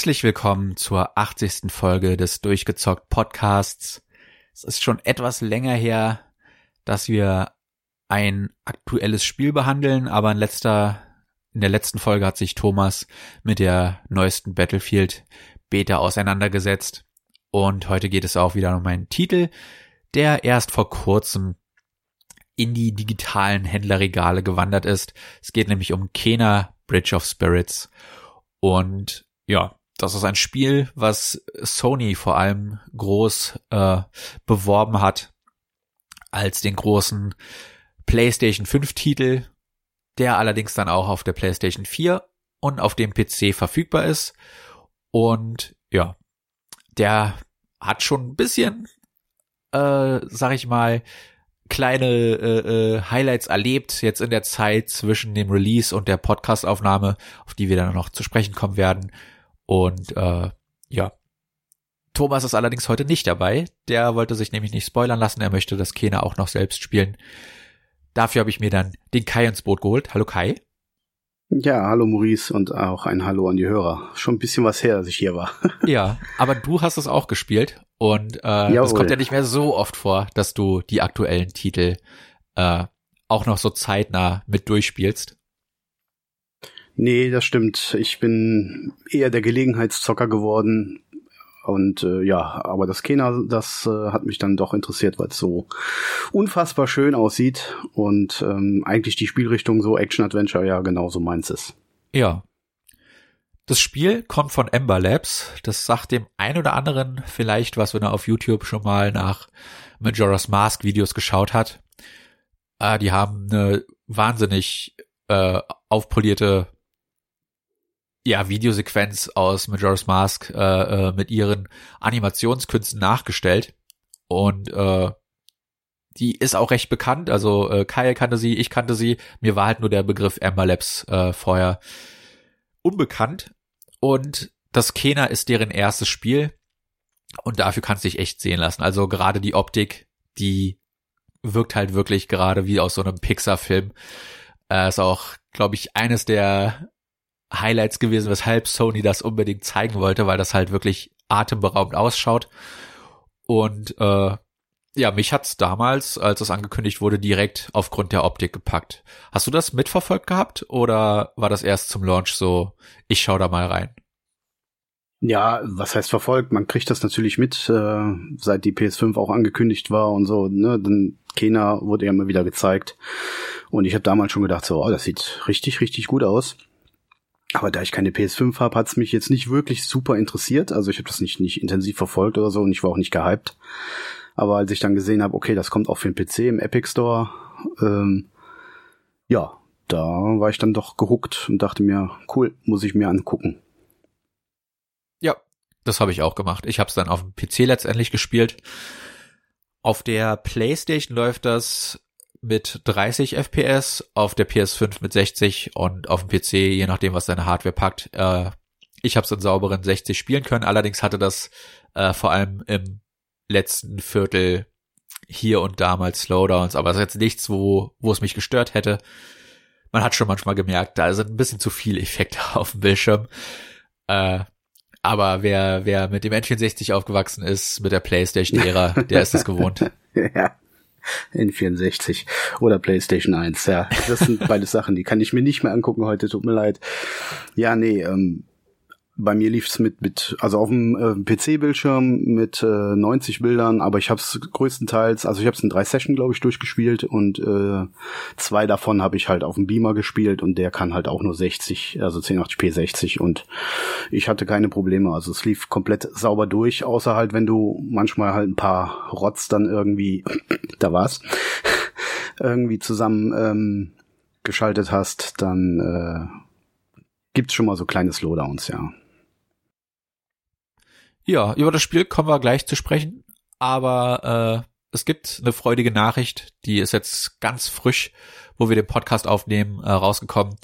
Herzlich willkommen zur 80. Folge des Durchgezockt Podcasts. Es ist schon etwas länger her, dass wir ein aktuelles Spiel behandeln, aber in letzter, in der letzten Folge hat sich Thomas mit der neuesten Battlefield Beta auseinandergesetzt. Und heute geht es auch wieder um einen Titel, der erst vor kurzem in die digitalen Händlerregale gewandert ist. Es geht nämlich um Kena Bridge of Spirits. Und ja, das ist ein Spiel, was Sony vor allem groß äh, beworben hat als den großen PlayStation 5 Titel, der allerdings dann auch auf der PlayStation 4 und auf dem PC verfügbar ist. Und ja, der hat schon ein bisschen, äh, sag ich mal, kleine äh, äh, Highlights erlebt jetzt in der Zeit zwischen dem Release und der Podcastaufnahme, auf die wir dann noch zu sprechen kommen werden. Und äh, ja, Thomas ist allerdings heute nicht dabei. Der wollte sich nämlich nicht spoilern lassen. Er möchte das Kena auch noch selbst spielen. Dafür habe ich mir dann den Kai ins Boot geholt. Hallo Kai. Ja, hallo Maurice und auch ein Hallo an die Hörer. Schon ein bisschen was her, dass ich hier war. ja, aber du hast es auch gespielt und äh, es kommt ja nicht mehr so oft vor, dass du die aktuellen Titel äh, auch noch so zeitnah mit durchspielst. Nee, das stimmt. Ich bin eher der Gelegenheitszocker geworden. Und äh, ja, aber das Kena, das äh, hat mich dann doch interessiert, weil es so unfassbar schön aussieht und ähm, eigentlich die Spielrichtung so Action-Adventure ja genauso meins ist. Ja. Das Spiel kommt von Ember Labs. Das sagt dem ein oder anderen vielleicht was, wenn er auf YouTube schon mal nach Majora's Mask Videos geschaut hat. Äh, die haben eine wahnsinnig äh, aufpolierte ja, Videosequenz aus Majora's Mask äh, äh, mit ihren Animationskünsten nachgestellt. Und äh, die ist auch recht bekannt. Also äh, Kyle kannte sie, ich kannte sie. Mir war halt nur der Begriff Amber Labs äh, vorher unbekannt. Und das Kena ist deren erstes Spiel. Und dafür kannst du dich echt sehen lassen. Also gerade die Optik, die wirkt halt wirklich gerade wie aus so einem Pixar-Film. Äh, ist auch, glaube ich, eines der Highlights gewesen, weshalb Sony das unbedingt zeigen wollte, weil das halt wirklich atemberaubend ausschaut. Und äh, ja, mich hat's damals, als es angekündigt wurde, direkt aufgrund der Optik gepackt. Hast du das mitverfolgt gehabt oder war das erst zum Launch so, ich schau da mal rein? Ja, was heißt verfolgt? Man kriegt das natürlich mit, äh, seit die PS5 auch angekündigt war und so. Ne? Dann Kena wurde ja immer wieder gezeigt. Und ich habe damals schon gedacht, so, oh, das sieht richtig, richtig gut aus. Aber da ich keine PS5 habe, hat es mich jetzt nicht wirklich super interessiert. Also ich habe das nicht, nicht intensiv verfolgt oder so und ich war auch nicht gehypt. Aber als ich dann gesehen habe, okay, das kommt auch für den PC im Epic Store, ähm, ja, da war ich dann doch gehuckt und dachte mir, cool, muss ich mir angucken. Ja, das habe ich auch gemacht. Ich habe es dann auf dem PC letztendlich gespielt. Auf der PlayStation läuft das mit 30 FPS, auf der PS5 mit 60 und auf dem PC, je nachdem, was deine Hardware packt. Äh, ich habe es in sauberen 60 spielen können, allerdings hatte das äh, vor allem im letzten Viertel hier und da mal Slowdowns, aber das ist jetzt nichts, wo, wo es mich gestört hätte. Man hat schon manchmal gemerkt, da sind ein bisschen zu viele Effekte auf dem Bildschirm. Äh, aber wer, wer mit dem N64 aufgewachsen ist, mit der Playstation-Ära, der ist es gewohnt. ja. N64 oder PlayStation 1, ja. Das sind beide Sachen, die kann ich mir nicht mehr angucken heute, tut mir leid. Ja, nee, ähm, bei mir lief's mit mit also auf dem äh, PC-Bildschirm mit äh, 90 Bildern, aber ich habe es größtenteils, also ich habe es in drei Session glaube ich durchgespielt und äh, zwei davon habe ich halt auf dem Beamer gespielt und der kann halt auch nur 60, also 1080p 60 und ich hatte keine Probleme, also es lief komplett sauber durch, außer halt wenn du manchmal halt ein paar Rotz dann irgendwie, da war's, irgendwie zusammen ähm, geschaltet hast, dann äh, gibt's schon mal so kleine Slowdowns, ja. Ja, über das Spiel kommen wir gleich zu sprechen, aber äh, es gibt eine freudige Nachricht, die ist jetzt ganz frisch, wo wir den Podcast aufnehmen, äh, rausgekommen.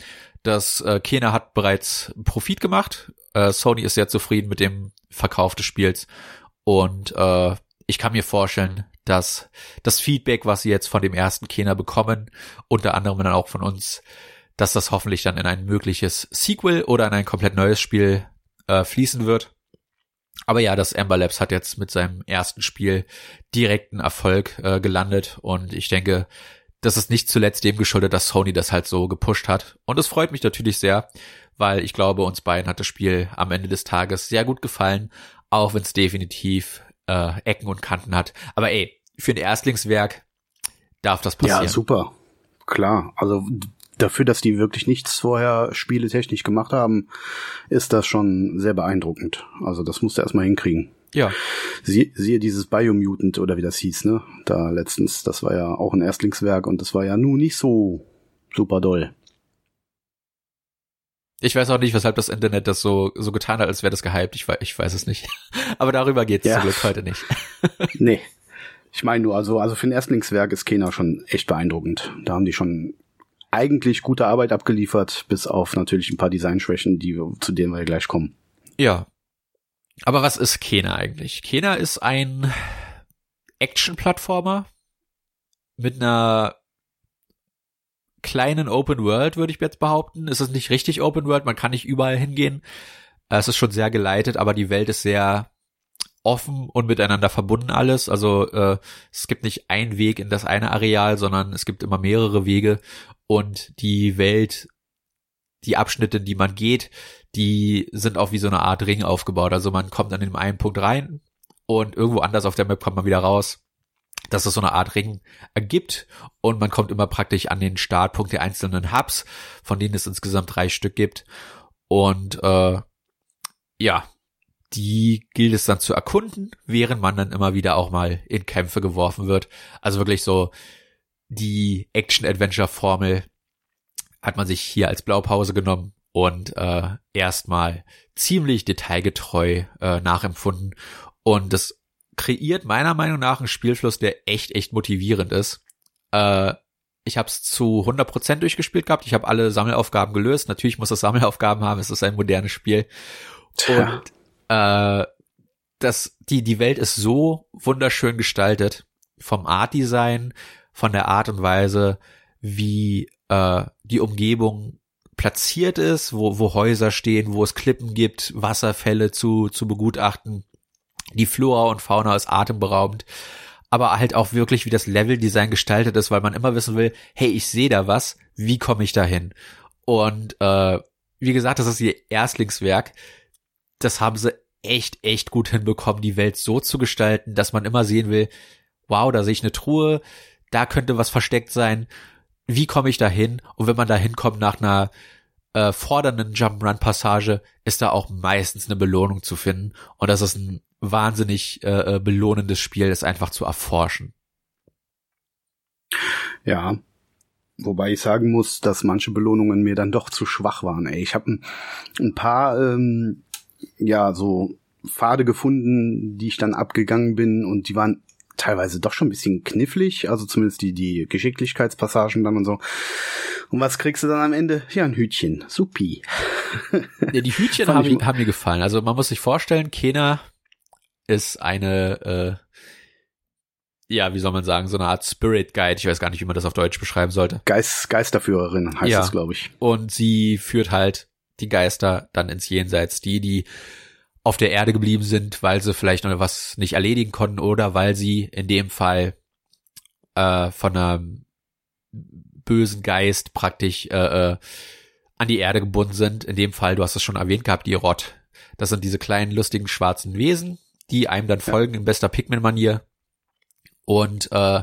Das äh, Kena hat bereits Profit gemacht. Äh, Sony ist sehr zufrieden mit dem Verkauf des Spiels und äh, ich kann mir vorstellen, dass das Feedback, was sie jetzt von dem ersten Kena bekommen, unter anderem dann auch von uns, dass das hoffentlich dann in ein mögliches Sequel oder in ein komplett neues Spiel äh, fließen wird. Aber ja, das Amber Labs hat jetzt mit seinem ersten Spiel direkten Erfolg äh, gelandet und ich denke, das ist nicht zuletzt dem geschuldet, dass Sony das halt so gepusht hat. Und es freut mich natürlich sehr, weil ich glaube, uns beiden hat das Spiel am Ende des Tages sehr gut gefallen, auch wenn es definitiv äh, Ecken und Kanten hat. Aber ey, für ein Erstlingswerk darf das passieren. Ja, super. Klar. Also dafür, dass die wirklich nichts vorher spieletechnisch gemacht haben, ist das schon sehr beeindruckend. Also das musst du erstmal hinkriegen. Ja. Sie, siehe dieses Biomutant oder wie das hieß, ne? Da letztens, das war ja auch ein Erstlingswerk und das war ja nun nicht so super doll. Ich weiß auch nicht, weshalb das Internet das so, so getan hat, als wäre das gehypt. Ich weiß, ich weiß es nicht. Aber darüber geht es ja. zum Glück heute nicht. nee. Ich meine nur, also, also für ein Erstlingswerk ist Kena schon echt beeindruckend. Da haben die schon eigentlich gute Arbeit abgeliefert, bis auf natürlich ein paar Designschwächen, die wir, zu denen wir gleich kommen. Ja. Aber was ist Kena eigentlich? Kena ist ein Action-Plattformer mit einer kleinen Open World, würde ich jetzt behaupten. Es ist nicht richtig Open World, man kann nicht überall hingehen. Es ist schon sehr geleitet, aber die Welt ist sehr offen und miteinander verbunden alles. Also äh, es gibt nicht einen Weg in das eine Areal, sondern es gibt immer mehrere Wege und die Welt, die Abschnitte, die man geht, die sind auch wie so eine Art Ring aufgebaut. Also man kommt an dem einen Punkt rein und irgendwo anders auf der Map kommt man wieder raus dass es so eine Art Ring ergibt und man kommt immer praktisch an den Startpunkt der einzelnen Hubs, von denen es insgesamt drei Stück gibt. Und äh, ja, die gilt es dann zu erkunden, während man dann immer wieder auch mal in Kämpfe geworfen wird. Also wirklich so die Action-Adventure-Formel hat man sich hier als Blaupause genommen und äh, erstmal ziemlich detailgetreu äh, nachempfunden. Und das kreiert meiner Meinung nach einen Spielfluss, der echt, echt motivierend ist. Äh, ich habe es zu 100% durchgespielt gehabt. Ich habe alle Sammelaufgaben gelöst. Natürlich muss es Sammelaufgaben haben. Es ist ein modernes Spiel. Tja. Und äh, das, die, die Welt ist so wunderschön gestaltet. Vom Art-Design, von der Art und Weise, wie äh, die Umgebung platziert ist, wo, wo Häuser stehen, wo es Klippen gibt, Wasserfälle zu, zu begutachten. Die Flora und Fauna ist atemberaubend. Aber halt auch wirklich, wie das Leveldesign gestaltet ist, weil man immer wissen will, hey, ich sehe da was, wie komme ich da hin? Und äh, wie gesagt, das ist ihr Erstlingswerk. Das haben sie echt, echt gut hinbekommen, die Welt so zu gestalten, dass man immer sehen will, wow, da sehe ich eine Truhe, da könnte was versteckt sein. Wie komme ich da hin? Und wenn man da hinkommt nach einer äh, fordernden Jump'n'Run-Passage, ist da auch meistens eine Belohnung zu finden. Und das ist ein wahnsinnig äh, äh, belohnendes Spiel, das einfach zu erforschen. Ja, wobei ich sagen muss, dass manche Belohnungen mir dann doch zu schwach waren. Ey, ich habe ein, ein paar ähm, ja so Pfade gefunden, die ich dann abgegangen bin und die waren teilweise doch schon ein bisschen knifflig, also zumindest die die Geschicklichkeitspassagen dann und so. Und was kriegst du dann am Ende? Ja, ein Hütchen. Supi. Ja, die Hütchen haben, haben mir gefallen. Also man muss sich vorstellen, Kena ist eine, äh, ja, wie soll man sagen, so eine Art Spirit Guide. Ich weiß gar nicht, wie man das auf Deutsch beschreiben sollte. Geist, Geisterführerin heißt ja. es, glaube ich. Und sie führt halt die Geister dann ins Jenseits, die, die auf der Erde geblieben sind, weil sie vielleicht noch was nicht erledigen konnten oder weil sie in dem Fall äh, von einem bösen Geist praktisch äh, äh, an die Erde gebunden sind. In dem Fall, du hast es schon erwähnt gehabt, die Rott. Das sind diese kleinen lustigen schwarzen Wesen, die einem dann folgen ja. in bester Pikmin-Manier. Und äh,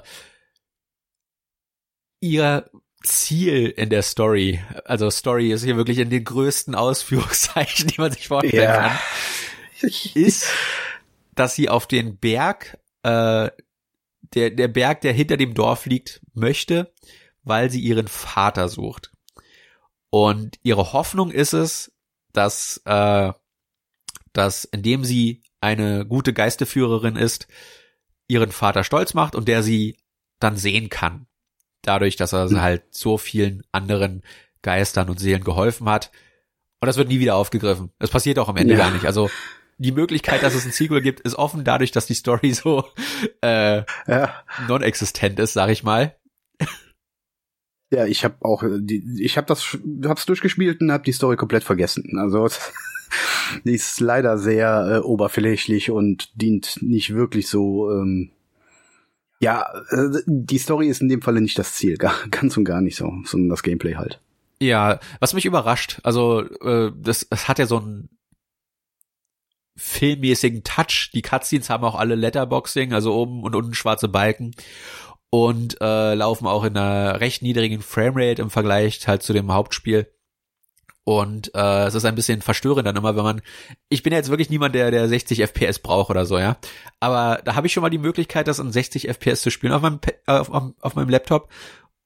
ihr Ziel in der Story, also Story ist hier wirklich in den größten Ausführungszeichen, die man sich vorstellen ja. kann, ist, dass sie auf den Berg, äh, der, der Berg, der hinter dem Dorf liegt, möchte, weil sie ihren Vater sucht. Und ihre Hoffnung ist es, dass, äh, dass indem sie eine gute Geisteführerin ist, ihren Vater stolz macht und der sie dann sehen kann. Dadurch, dass er halt so vielen anderen Geistern und Seelen geholfen hat. Und das wird nie wieder aufgegriffen. Das passiert auch am Ende ja. gar nicht. Also die Möglichkeit, dass es ein Sequel gibt, ist offen dadurch, dass die Story so äh, ja. non-existent ist, sag ich mal. Ja, ich habe auch die, ich habe das hab's durchgespielt und habe die Story komplett vergessen. Also die ist leider sehr äh, oberflächlich und dient nicht wirklich so. Ähm, ja, äh, die Story ist in dem Falle nicht das Ziel, ganz und gar nicht so, sondern das Gameplay halt. Ja, was mich überrascht, also äh, das, das hat ja so einen filmmäßigen Touch. Die Cutscenes haben auch alle Letterboxing, also oben und unten schwarze Balken und äh, laufen auch in einer recht niedrigen Framerate im Vergleich halt zu dem Hauptspiel. Und äh, es ist ein bisschen verstörend dann immer, wenn man. Ich bin ja jetzt wirklich niemand, der der 60 FPS braucht oder so, ja. Aber da habe ich schon mal die Möglichkeit, das in 60 FPS zu spielen auf meinem äh, auf, auf, auf meinem Laptop.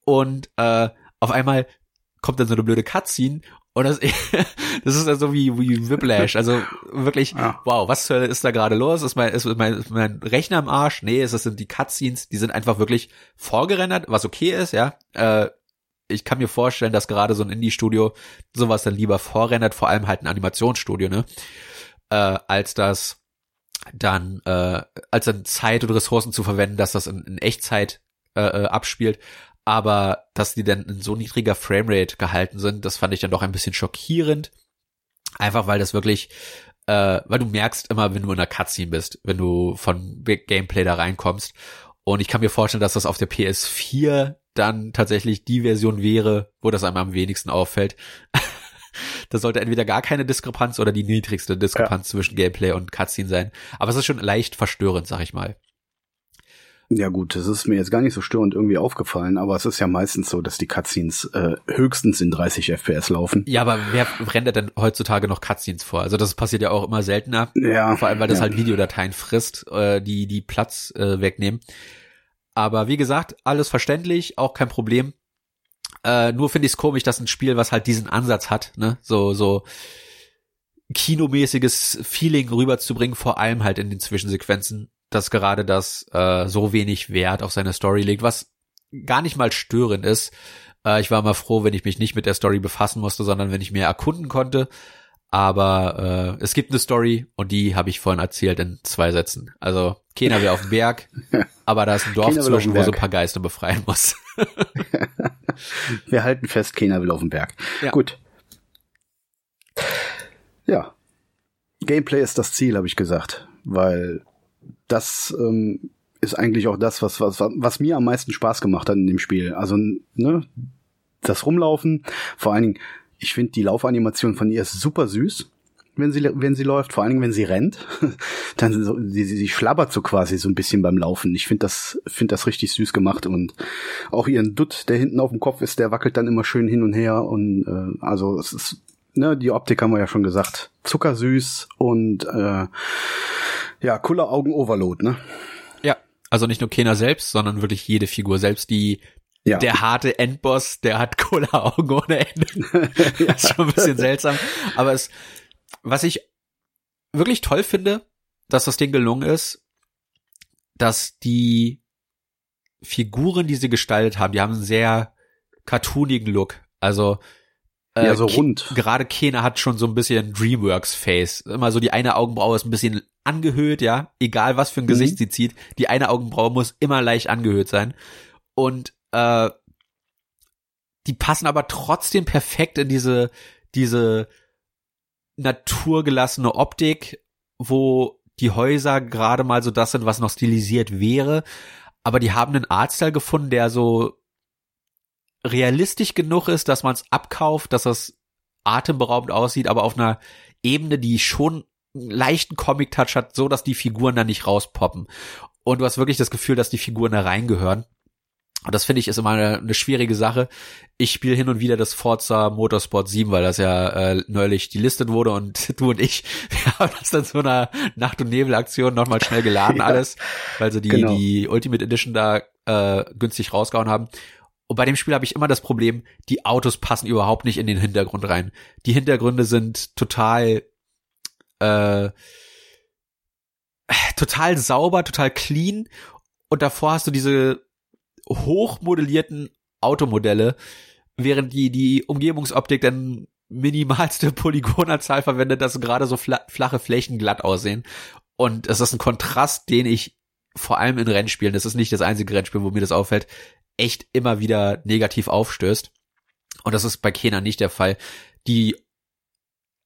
Und äh, auf einmal kommt dann so eine blöde Cutscene und das, das ist dann so wie, wie Whiplash. Also wirklich, ja. wow, was ist da gerade los? Ist mein, ist, mein, ist mein Rechner im Arsch? Nee, es sind die Cutscenes, die sind einfach wirklich vorgerendert, was okay ist, ja. Äh, ich kann mir vorstellen, dass gerade so ein Indie-Studio sowas dann lieber vorrendert, vor allem halt ein Animationsstudio, ne? Äh, als das dann, äh, als dann Zeit und Ressourcen zu verwenden, dass das in, in Echtzeit äh, äh abspielt. Aber dass die dann in so niedriger Framerate gehalten sind, das fand ich dann doch ein bisschen schockierend. Einfach weil das wirklich, äh, weil du merkst immer, wenn du in einer Cutscene bist, wenn du von Gameplay da reinkommst. Und ich kann mir vorstellen, dass das auf der PS4 dann tatsächlich die Version wäre, wo das einem am wenigsten auffällt. da sollte entweder gar keine Diskrepanz oder die niedrigste Diskrepanz ja. zwischen Gameplay und Cutscene sein. Aber es ist schon leicht verstörend, sag ich mal. Ja gut, das ist mir jetzt gar nicht so störend irgendwie aufgefallen, aber es ist ja meistens so, dass die Cutscenes äh, höchstens in 30 FPS laufen. Ja, aber wer rendert denn heutzutage noch Cutscenes vor? Also das passiert ja auch immer seltener. Ja. Vor allem, weil das ja. halt Videodateien frisst, äh, die die Platz äh, wegnehmen. Aber wie gesagt, alles verständlich, auch kein Problem. Äh, nur finde ich es komisch, dass ein Spiel, was halt diesen Ansatz hat, ne, so, so kinomäßiges Feeling rüberzubringen, vor allem halt in den Zwischensequenzen, dass gerade das äh, so wenig Wert auf seine Story legt, was gar nicht mal störend ist. Äh, ich war mal froh, wenn ich mich nicht mit der Story befassen musste, sondern wenn ich mehr erkunden konnte. Aber äh, es gibt eine Story und die habe ich vorhin erzählt in zwei Sätzen. Also keiner will auf dem Berg, aber da ist ein Dorf zwischen, wo so ein paar Geister befreien muss. Wir halten fest, keiner will auf den Berg. Ja. Gut. Ja. Gameplay ist das Ziel, habe ich gesagt, weil das ähm, ist eigentlich auch das, was, was, was mir am meisten Spaß gemacht hat in dem Spiel. Also, ne, das Rumlaufen, vor allen Dingen ich finde die Laufanimation von ihr ist super süß, wenn sie, wenn sie läuft, vor allen Dingen, wenn sie rennt. Dann so, sie, sie, sie schlabbert so quasi so ein bisschen beim Laufen. Ich finde das, finde das richtig süß gemacht und auch ihren Dutt, der hinten auf dem Kopf ist, der wackelt dann immer schön hin und her und äh, also es ist, ne, die Optik haben wir ja schon gesagt, zuckersüß und äh, ja, cooler Augen-Overload, ne? Ja, also nicht nur Kena selbst, sondern wirklich jede Figur, selbst die ja. Der harte Endboss, der hat Cola-Augen ohne Ende. das ist schon ein bisschen seltsam. Aber es, was ich wirklich toll finde, dass das Ding gelungen ist, dass die Figuren, die sie gestaltet haben, die haben einen sehr cartoonigen Look. Also äh, ja, so rund. Gerade Kena hat schon so ein bisschen Dreamworks-Face. Immer so die eine Augenbraue ist ein bisschen angehöht, ja. Egal was für ein Gesicht mhm. sie zieht, die eine Augenbraue muss immer leicht angehöht sein. Und äh, die passen aber trotzdem perfekt in diese, diese naturgelassene Optik, wo die Häuser gerade mal so das sind, was noch stilisiert wäre. Aber die haben einen Artstyle gefunden, der so realistisch genug ist, dass man es abkauft, dass das atemberaubend aussieht, aber auf einer Ebene, die schon einen leichten Comic-Touch hat, so dass die Figuren da nicht rauspoppen. Und du hast wirklich das Gefühl, dass die Figuren da reingehören. Und das finde ich ist immer eine, eine schwierige Sache. Ich spiele hin und wieder das Forza Motorsport 7, weil das ja äh, neulich delistet wurde und du und ich, wir haben das dann so einer Nacht- und Nebel-Aktion nochmal schnell geladen ja, alles, weil sie die, genau. die Ultimate Edition da äh, günstig rausgehauen haben. Und bei dem Spiel habe ich immer das Problem, die Autos passen überhaupt nicht in den Hintergrund rein. Die Hintergründe sind total äh, total sauber, total clean und davor hast du diese hochmodellierten Automodelle, während die, die Umgebungsoptik dann minimalste Polygonanzahl verwendet, dass gerade so flache Flächen glatt aussehen. Und es ist ein Kontrast, den ich vor allem in Rennspielen, das ist nicht das einzige Rennspiel, wo mir das auffällt, echt immer wieder negativ aufstößt. Und das ist bei Kena nicht der Fall. Die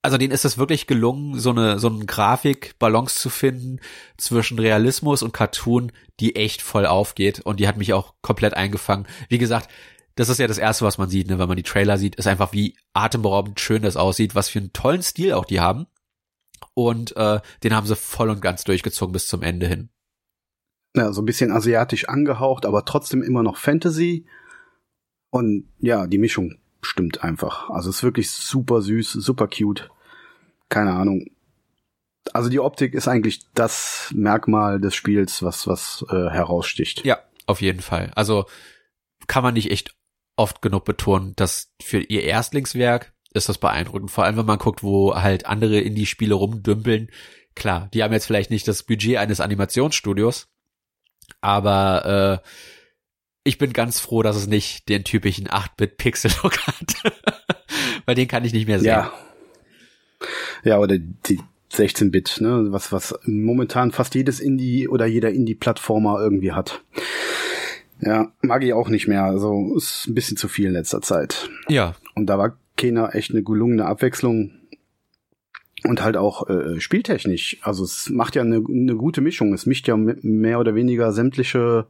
also denen ist es wirklich gelungen, so eine, so eine Grafik-Balance zu finden zwischen Realismus und Cartoon, die echt voll aufgeht und die hat mich auch komplett eingefangen. Wie gesagt, das ist ja das erste, was man sieht, ne, wenn man die Trailer sieht, ist einfach wie atemberaubend schön das aussieht, was für einen tollen Stil auch die haben. Und äh, den haben sie voll und ganz durchgezogen bis zum Ende hin. Ja, so ein bisschen asiatisch angehaucht, aber trotzdem immer noch Fantasy. Und ja, die Mischung stimmt einfach. Also es ist wirklich super süß, super cute. Keine Ahnung. Also die Optik ist eigentlich das Merkmal des Spiels, was was äh, heraussticht. Ja, auf jeden Fall. Also kann man nicht echt oft genug betonen, dass für ihr Erstlingswerk ist das beeindruckend. Vor allem, wenn man guckt, wo halt andere Indie-Spiele rumdümpeln. Klar, die haben jetzt vielleicht nicht das Budget eines Animationsstudios, aber äh, ich bin ganz froh, dass es nicht den typischen 8-Bit-Pixel-Look hat. Weil den kann ich nicht mehr sehen. Ja. Ja, oder die 16-Bit, ne, was, was momentan fast jedes Indie oder jeder Indie-Plattformer irgendwie hat. Ja, mag ich auch nicht mehr. Also ist ein bisschen zu viel in letzter Zeit. Ja. Und da war Kena echt eine gelungene Abwechslung und halt auch äh, spieltechnisch. Also es macht ja eine, eine gute Mischung. Es mischt ja mehr oder weniger sämtliche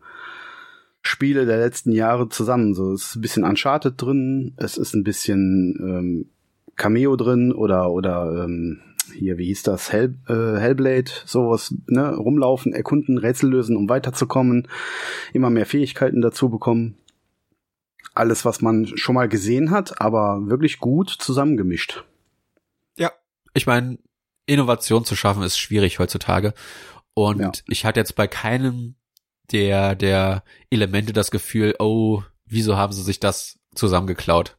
Spiele der letzten Jahre zusammen. So es ist ein bisschen Uncharted drin, es ist ein bisschen ähm, Cameo drin oder oder ähm, hier wie hieß das Hell, äh, Hellblade sowas ne rumlaufen, erkunden, Rätsel lösen, um weiterzukommen, immer mehr Fähigkeiten dazu bekommen. Alles, was man schon mal gesehen hat, aber wirklich gut zusammengemischt. Ja, ich meine, Innovation zu schaffen ist schwierig heutzutage. Und ja. ich hatte jetzt bei keinem der, der Elemente das Gefühl, oh, wieso haben sie sich das zusammengeklaut?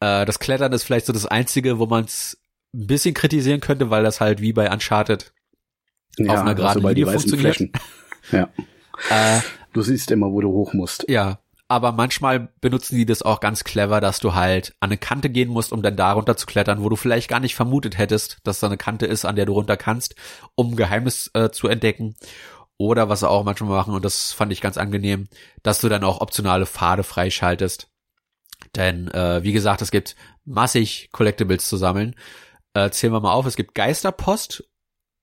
Äh, das Klettern ist vielleicht so das Einzige, wo man es ein bisschen kritisieren könnte, weil das halt wie bei Uncharted ja, auf einer geraden Linie funktioniert. Flächen. Ja. äh, du siehst immer, wo du hoch musst. Ja, aber manchmal benutzen die das auch ganz clever, dass du halt an eine Kante gehen musst, um dann da runter zu klettern, wo du vielleicht gar nicht vermutet hättest, dass da eine Kante ist, an der du runter kannst, um Geheimnis äh, zu entdecken. Oder was sie auch manchmal machen, und das fand ich ganz angenehm, dass du dann auch optionale Pfade freischaltest. Denn, äh, wie gesagt, es gibt massig Collectibles zu sammeln. Äh, zählen wir mal auf, es gibt Geisterpost,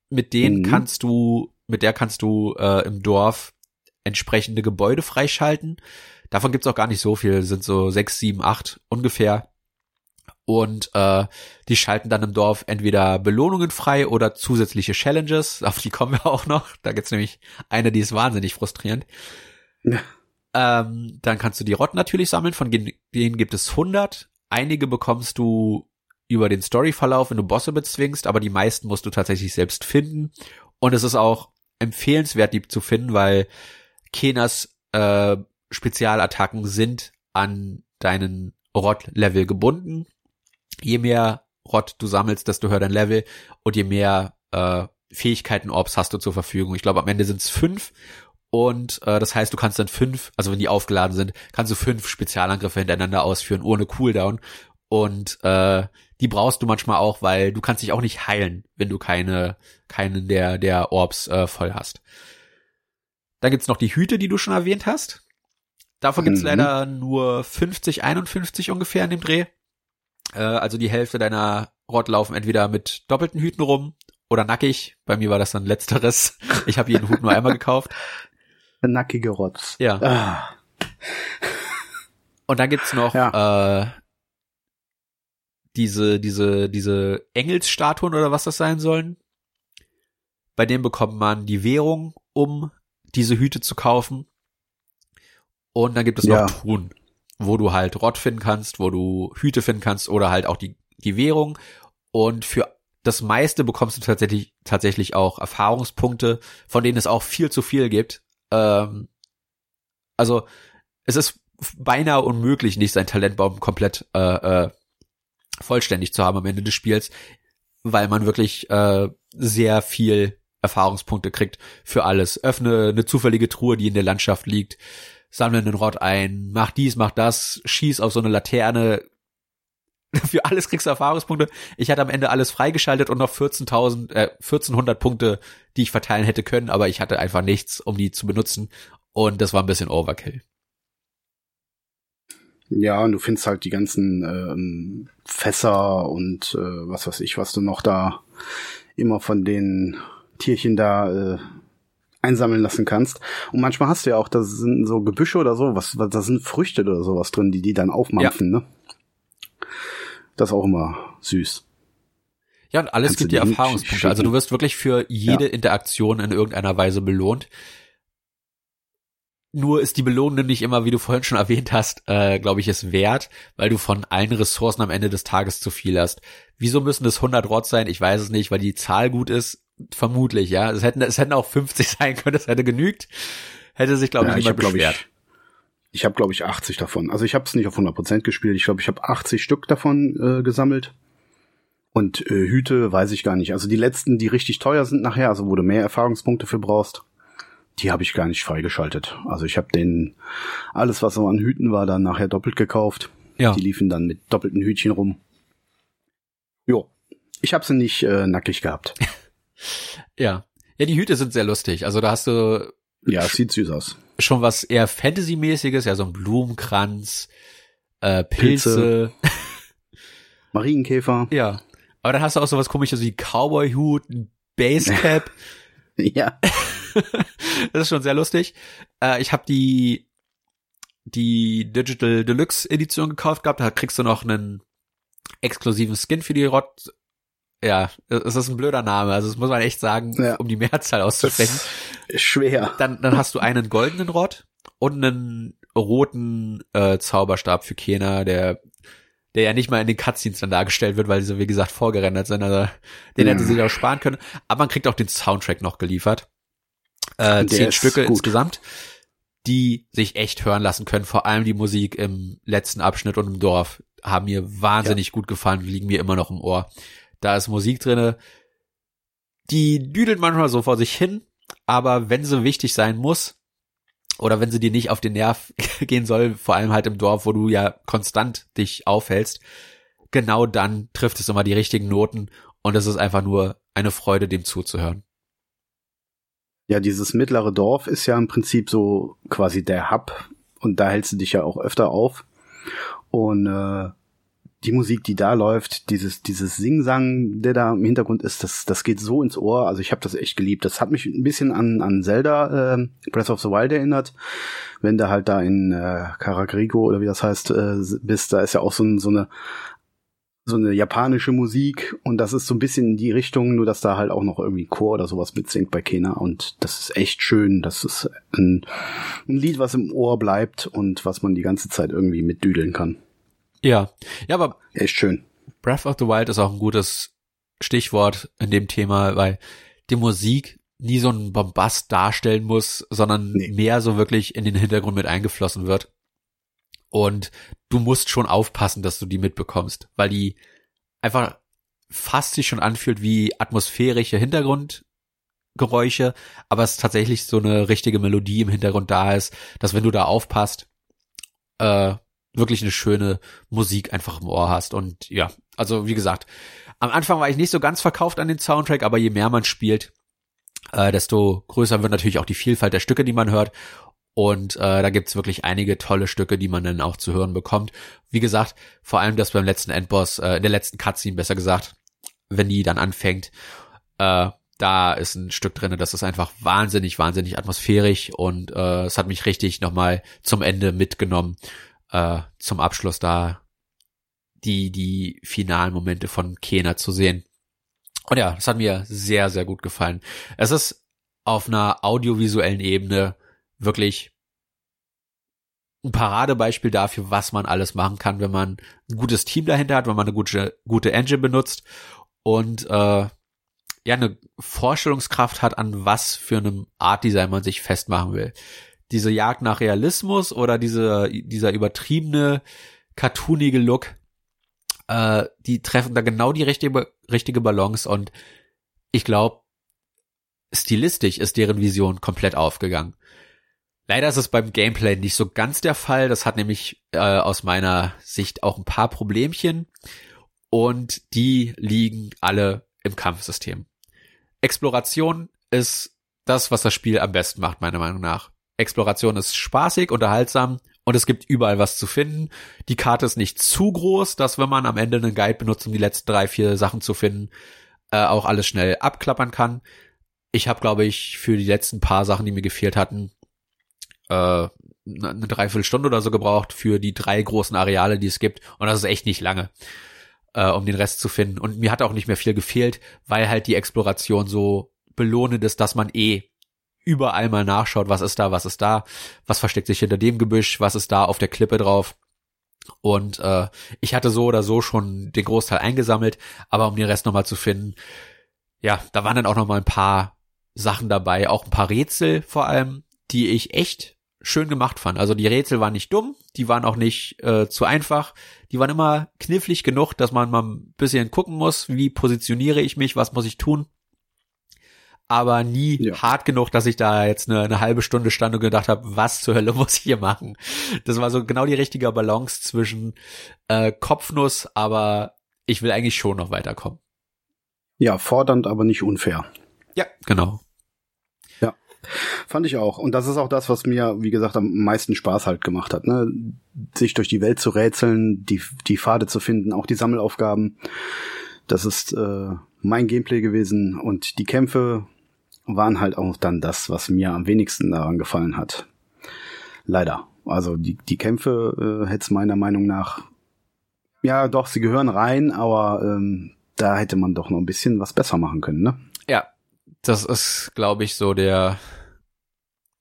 mit denen mhm. kannst du, mit der kannst du äh, im Dorf entsprechende Gebäude freischalten. Davon gibt's auch gar nicht so viel, sind so sechs, sieben, acht ungefähr und äh, die schalten dann im Dorf entweder Belohnungen frei oder zusätzliche Challenges. Auf die kommen wir auch noch. Da gibt's nämlich eine, die ist wahnsinnig frustrierend. Ja. Ähm, dann kannst du die Rotten natürlich sammeln, von denen gibt es 100. Einige bekommst du über den Storyverlauf, wenn du Bosse bezwingst, aber die meisten musst du tatsächlich selbst finden. Und es ist auch empfehlenswert, die zu finden, weil Kenas äh, Spezialattacken sind an deinen Rot-Level gebunden je mehr Rott du sammelst, desto höher dein Level und je mehr äh, Fähigkeiten Orbs hast du zur Verfügung. Ich glaube, am Ende sind es fünf und äh, das heißt, du kannst dann fünf, also wenn die aufgeladen sind, kannst du fünf Spezialangriffe hintereinander ausführen ohne Cooldown und äh, die brauchst du manchmal auch, weil du kannst dich auch nicht heilen, wenn du keine keinen der der Orbs äh, voll hast. Dann gibt's noch die Hüte, die du schon erwähnt hast. Davon gibt's mhm. leider nur 50, 51 ungefähr in dem Dreh. Äh, also die Hälfte deiner Rott laufen entweder mit doppelten Hüten rum oder nackig. Bei mir war das dann letzteres. Ich habe jeden Hut nur einmal gekauft. Nackige Rotz. Ja. Ah. Und dann gibt's noch ja. äh, diese, diese, diese Engelsstatuen oder was das sein sollen. Bei denen bekommt man die Währung, um diese Hüte zu kaufen. Und dann gibt es ja. noch Truhen wo du halt Rott finden kannst, wo du Hüte finden kannst oder halt auch die, die Währung. Und für das meiste bekommst du tatsächlich, tatsächlich auch Erfahrungspunkte, von denen es auch viel zu viel gibt. Ähm, also es ist beinahe unmöglich, nicht sein Talentbaum komplett äh, äh, vollständig zu haben am Ende des Spiels, weil man wirklich äh, sehr viel Erfahrungspunkte kriegt für alles. Öffne eine zufällige Truhe, die in der Landschaft liegt sammle einen Rott ein, mach dies, mach das, schieß auf so eine Laterne. Für alles kriegst du Erfahrungspunkte. Ich hatte am Ende alles freigeschaltet und noch 14.000, äh, 1400 Punkte, die ich verteilen hätte können, aber ich hatte einfach nichts, um die zu benutzen. Und das war ein bisschen Overkill. Ja, und du findest halt die ganzen ähm, Fässer und äh, was weiß ich, was du noch da immer von den Tierchen da äh, einsammeln lassen kannst. Und manchmal hast du ja auch, da sind so Gebüsche oder so, was, da sind Früchte oder sowas drin, die die dann aufmampfen, ja. ne? Das ist auch immer süß. Ja, und alles Kannst gibt dir Erfahrungspunkte. Also du wirst wirklich für jede ja. Interaktion in irgendeiner Weise belohnt. Nur ist die Belohnung nicht immer, wie du vorhin schon erwähnt hast, äh, glaube ich, es wert, weil du von allen Ressourcen am Ende des Tages zu viel hast. Wieso müssen das 100 Rot sein? Ich weiß es nicht, weil die Zahl gut ist. Vermutlich, ja. Es hätten, es hätten auch 50 sein können, es hätte genügt. Hätte sich, glaube ja, ich, niemand beschwert. Ich, ich habe, glaube ich, 80 davon. Also ich habe es nicht auf 100% gespielt. Ich glaube, ich habe 80 Stück davon äh, gesammelt. Und äh, Hüte weiß ich gar nicht. Also die letzten, die richtig teuer sind nachher, also wo du mehr Erfahrungspunkte für brauchst, die habe ich gar nicht freigeschaltet. Also ich habe den alles, was so an Hüten war, dann nachher doppelt gekauft. Ja. Die liefen dann mit doppelten Hütchen rum. Jo, ich habe sie nicht äh, nackig gehabt. ja, ja, die Hüte sind sehr lustig. Also da hast du ja, sieht süß aus. Schon was eher Fantasy-mäßiges, ja so ein Blumenkranz, äh, Pilze, Pilze. Marienkäfer. Ja, aber dann hast du auch so was komisches wie Cowboy-Hut, ein Basecap. ja. das ist schon sehr lustig. Äh, ich habe die die Digital Deluxe Edition gekauft gehabt. Da kriegst du noch einen exklusiven Skin für die Rot. Ja, es ist ein blöder Name. Also das muss man echt sagen, ja. um die Mehrzahl auszusprechen. schwer. Dann, dann hast du einen goldenen Rot und einen roten äh, Zauberstab für Kena, der der ja nicht mal in den Cutscenes dann dargestellt wird, weil sie so wie gesagt vorgerendert sind. Also den hätte sie auch sparen können. Aber man kriegt auch den Soundtrack noch geliefert äh, zehn Stücke gut. insgesamt, die sich echt hören lassen können. Vor allem die Musik im letzten Abschnitt und im Dorf haben mir wahnsinnig ja. gut gefallen, liegen mir immer noch im Ohr. Da ist Musik drinne, die düdelt manchmal so vor sich hin, aber wenn sie wichtig sein muss, oder wenn sie dir nicht auf den Nerv gehen soll, vor allem halt im Dorf, wo du ja konstant dich aufhältst, genau dann trifft es immer die richtigen Noten und es ist einfach nur eine Freude, dem zuzuhören. Ja, dieses mittlere Dorf ist ja im Prinzip so quasi der Hub und da hältst du dich ja auch öfter auf. Und äh, die Musik, die da läuft, dieses dieses Singsang, der da im Hintergrund ist, das das geht so ins Ohr. Also ich habe das echt geliebt. Das hat mich ein bisschen an an Zelda äh, Breath of the Wild erinnert, wenn du halt da in äh, Karagrigo oder wie das heißt äh, bist. Da ist ja auch so, so eine so eine japanische Musik und das ist so ein bisschen in die Richtung, nur dass da halt auch noch irgendwie Chor oder sowas mitsingt bei Kena und das ist echt schön. Das ist ein, ein Lied, was im Ohr bleibt und was man die ganze Zeit irgendwie mitdüdeln kann. Ja, ja, aber echt schön. Breath of the Wild ist auch ein gutes Stichwort in dem Thema, weil die Musik nie so einen Bombast darstellen muss, sondern nee. mehr so wirklich in den Hintergrund mit eingeflossen wird. Und du musst schon aufpassen, dass du die mitbekommst, weil die einfach fast sich schon anfühlt wie atmosphärische Hintergrundgeräusche, aber es tatsächlich so eine richtige Melodie im Hintergrund da ist, dass wenn du da aufpasst, äh, wirklich eine schöne Musik einfach im Ohr hast. Und ja, also wie gesagt, am Anfang war ich nicht so ganz verkauft an den Soundtrack, aber je mehr man spielt, äh, desto größer wird natürlich auch die Vielfalt der Stücke, die man hört. Und äh, da gibt's wirklich einige tolle Stücke, die man dann auch zu hören bekommt. Wie gesagt, vor allem das beim letzten Endboss, äh, in der letzten Cutscene besser gesagt, wenn die dann anfängt, äh, da ist ein Stück drinne, das ist einfach wahnsinnig, wahnsinnig atmosphärisch und äh, es hat mich richtig nochmal zum Ende mitgenommen, äh, zum Abschluss da die, die finalen Momente von Kena zu sehen. Und ja, das hat mir sehr, sehr gut gefallen. Es ist auf einer audiovisuellen Ebene wirklich ein Paradebeispiel dafür, was man alles machen kann, wenn man ein gutes Team dahinter hat, wenn man eine gute, gute Engine benutzt und äh, ja eine Vorstellungskraft hat, an was für einem Art Design man sich festmachen will. Diese Jagd nach Realismus oder diese, dieser übertriebene, cartoonige Look, äh, die treffen da genau die richtige, richtige Balance und ich glaube, stilistisch ist deren Vision komplett aufgegangen. Leider ist es beim Gameplay nicht so ganz der Fall. Das hat nämlich äh, aus meiner Sicht auch ein paar Problemchen und die liegen alle im Kampfsystem. Exploration ist das, was das Spiel am besten macht, meiner Meinung nach. Exploration ist spaßig, unterhaltsam und es gibt überall was zu finden. Die Karte ist nicht zu groß, dass wenn man am Ende einen Guide benutzt, um die letzten drei, vier Sachen zu finden, äh, auch alles schnell abklappern kann. Ich habe, glaube ich, für die letzten paar Sachen, die mir gefehlt hatten, äh, eine Dreiviertelstunde oder so gebraucht für die drei großen Areale, die es gibt. Und das ist echt nicht lange, äh, um den Rest zu finden. Und mir hat auch nicht mehr viel gefehlt, weil halt die Exploration so belohnend ist, dass man eh überall mal nachschaut, was ist da, was ist da, was versteckt sich hinter dem Gebüsch, was ist da auf der Klippe drauf. Und äh, ich hatte so oder so schon den Großteil eingesammelt, aber um den Rest nochmal zu finden, ja, da waren dann auch nochmal ein paar Sachen dabei, auch ein paar Rätsel vor allem, die ich echt schön gemacht fand. Also die Rätsel waren nicht dumm, die waren auch nicht äh, zu einfach, die waren immer knifflig genug, dass man mal ein bisschen gucken muss, wie positioniere ich mich, was muss ich tun aber nie ja. hart genug, dass ich da jetzt eine, eine halbe Stunde stand und gedacht habe, was zur Hölle muss ich hier machen? Das war so genau die richtige Balance zwischen äh, Kopfnuss, aber ich will eigentlich schon noch weiterkommen. Ja, fordernd, aber nicht unfair. Ja, genau. Ja, fand ich auch. Und das ist auch das, was mir, wie gesagt, am meisten Spaß halt gemacht hat. Ne? Sich durch die Welt zu rätseln, die, die Pfade zu finden, auch die Sammelaufgaben. Das ist äh, mein Gameplay gewesen und die Kämpfe waren halt auch dann das, was mir am wenigsten daran gefallen hat. Leider. Also die, die Kämpfe äh, hätte es meiner Meinung nach, ja doch, sie gehören rein, aber ähm, da hätte man doch noch ein bisschen was besser machen können, ne? Ja, das ist, glaube ich, so der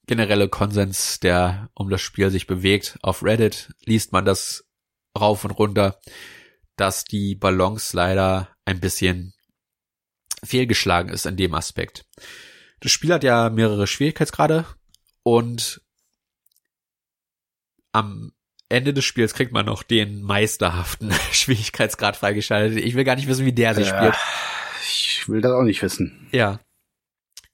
generelle Konsens, der um das Spiel sich bewegt. Auf Reddit liest man das rauf und runter, dass die Balance leider ein bisschen fehlgeschlagen ist in dem Aspekt. Das Spiel hat ja mehrere Schwierigkeitsgrade und am Ende des Spiels kriegt man noch den meisterhaften Schwierigkeitsgrad freigeschaltet. Ich will gar nicht wissen, wie der sich äh, spielt. Ich will das auch nicht wissen. Ja.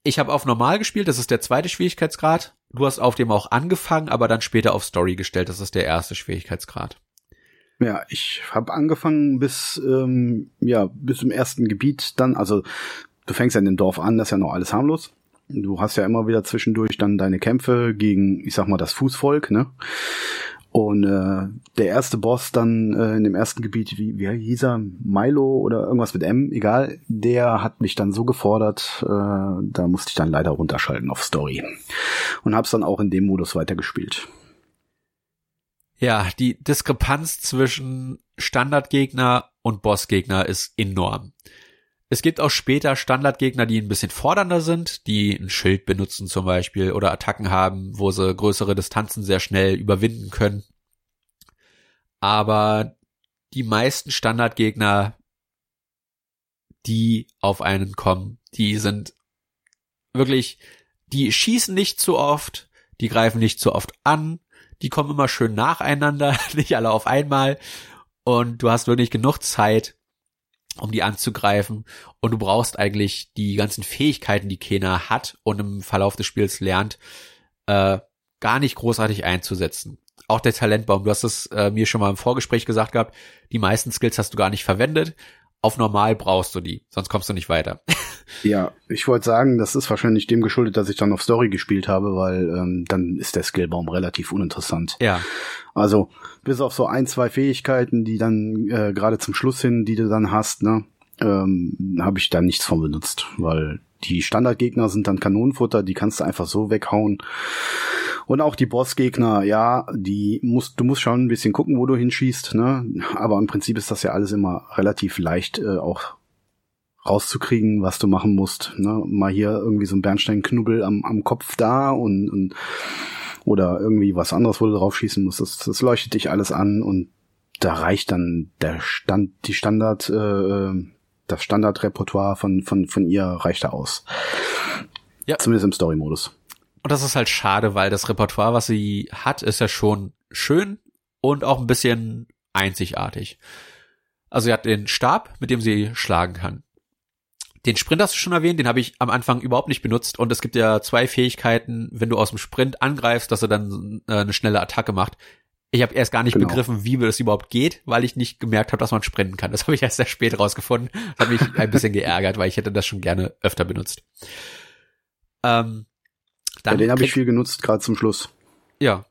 Ich habe auf normal gespielt, das ist der zweite Schwierigkeitsgrad. Du hast auf dem auch angefangen, aber dann später auf Story gestellt, das ist der erste Schwierigkeitsgrad. Ja, ich habe angefangen bis ähm, ja bis zum ersten Gebiet dann, also du fängst ja in dem Dorf an, das ist ja noch alles harmlos. Du hast ja immer wieder zwischendurch dann deine Kämpfe gegen, ich sag mal, das Fußvolk, ne? Und äh, der erste Boss dann äh, in dem ersten Gebiet, wie, wie hieß er, Milo oder irgendwas mit M, egal, der hat mich dann so gefordert, äh, da musste ich dann leider runterschalten auf Story. Und hab's dann auch in dem Modus weitergespielt. Ja, die Diskrepanz zwischen Standardgegner und Bossgegner ist enorm. Es gibt auch später Standardgegner, die ein bisschen fordernder sind, die ein Schild benutzen zum Beispiel oder Attacken haben, wo sie größere Distanzen sehr schnell überwinden können. Aber die meisten Standardgegner, die auf einen kommen, die sind wirklich, die schießen nicht zu oft, die greifen nicht zu oft an, die kommen immer schön nacheinander, nicht alle auf einmal. Und du hast wirklich genug Zeit, um die anzugreifen. Und du brauchst eigentlich die ganzen Fähigkeiten, die Kena hat und im Verlauf des Spiels lernt, äh, gar nicht großartig einzusetzen. Auch der Talentbaum, du hast es äh, mir schon mal im Vorgespräch gesagt gehabt, die meisten Skills hast du gar nicht verwendet. Auf normal brauchst du die, sonst kommst du nicht weiter. ja, ich wollte sagen, das ist wahrscheinlich dem geschuldet, dass ich dann auf Story gespielt habe, weil ähm, dann ist der Skillbaum relativ uninteressant. Ja. Also bis auf so ein, zwei Fähigkeiten, die dann äh, gerade zum Schluss hin, die du dann hast, ne, ähm, habe ich da nichts von benutzt, weil die Standardgegner sind dann Kanonenfutter, die kannst du einfach so weghauen. Und auch die Bossgegner, ja, die musst, du musst schon ein bisschen gucken, wo du hinschießt, ne? Aber im Prinzip ist das ja alles immer relativ leicht äh, auch rauszukriegen, was du machen musst. Ne? Mal hier irgendwie so ein Bernsteinknubbel am, am Kopf da und, und oder irgendwie was anderes, wo du drauf schießen musst. Das, das leuchtet dich alles an und da reicht dann der Stand, die Standard, äh, das Standardrepertoire von, von, von ihr reicht da aus. Ja. Zumindest im Story-Modus. Und das ist halt schade, weil das Repertoire, was sie hat, ist ja schon schön und auch ein bisschen einzigartig. Also sie hat den Stab, mit dem sie schlagen kann. Den Sprint hast du schon erwähnt, den habe ich am Anfang überhaupt nicht benutzt und es gibt ja zwei Fähigkeiten, wenn du aus dem Sprint angreifst, dass er dann äh, eine schnelle Attacke macht. Ich habe erst gar nicht genau. begriffen, wie das überhaupt geht, weil ich nicht gemerkt habe, dass man sprinten kann. Das habe ich erst sehr spät rausgefunden. Das hat mich ein bisschen geärgert, weil ich hätte das schon gerne öfter benutzt. Ähm, dann ja, den habe ich viel genutzt, gerade zum Schluss. Ja.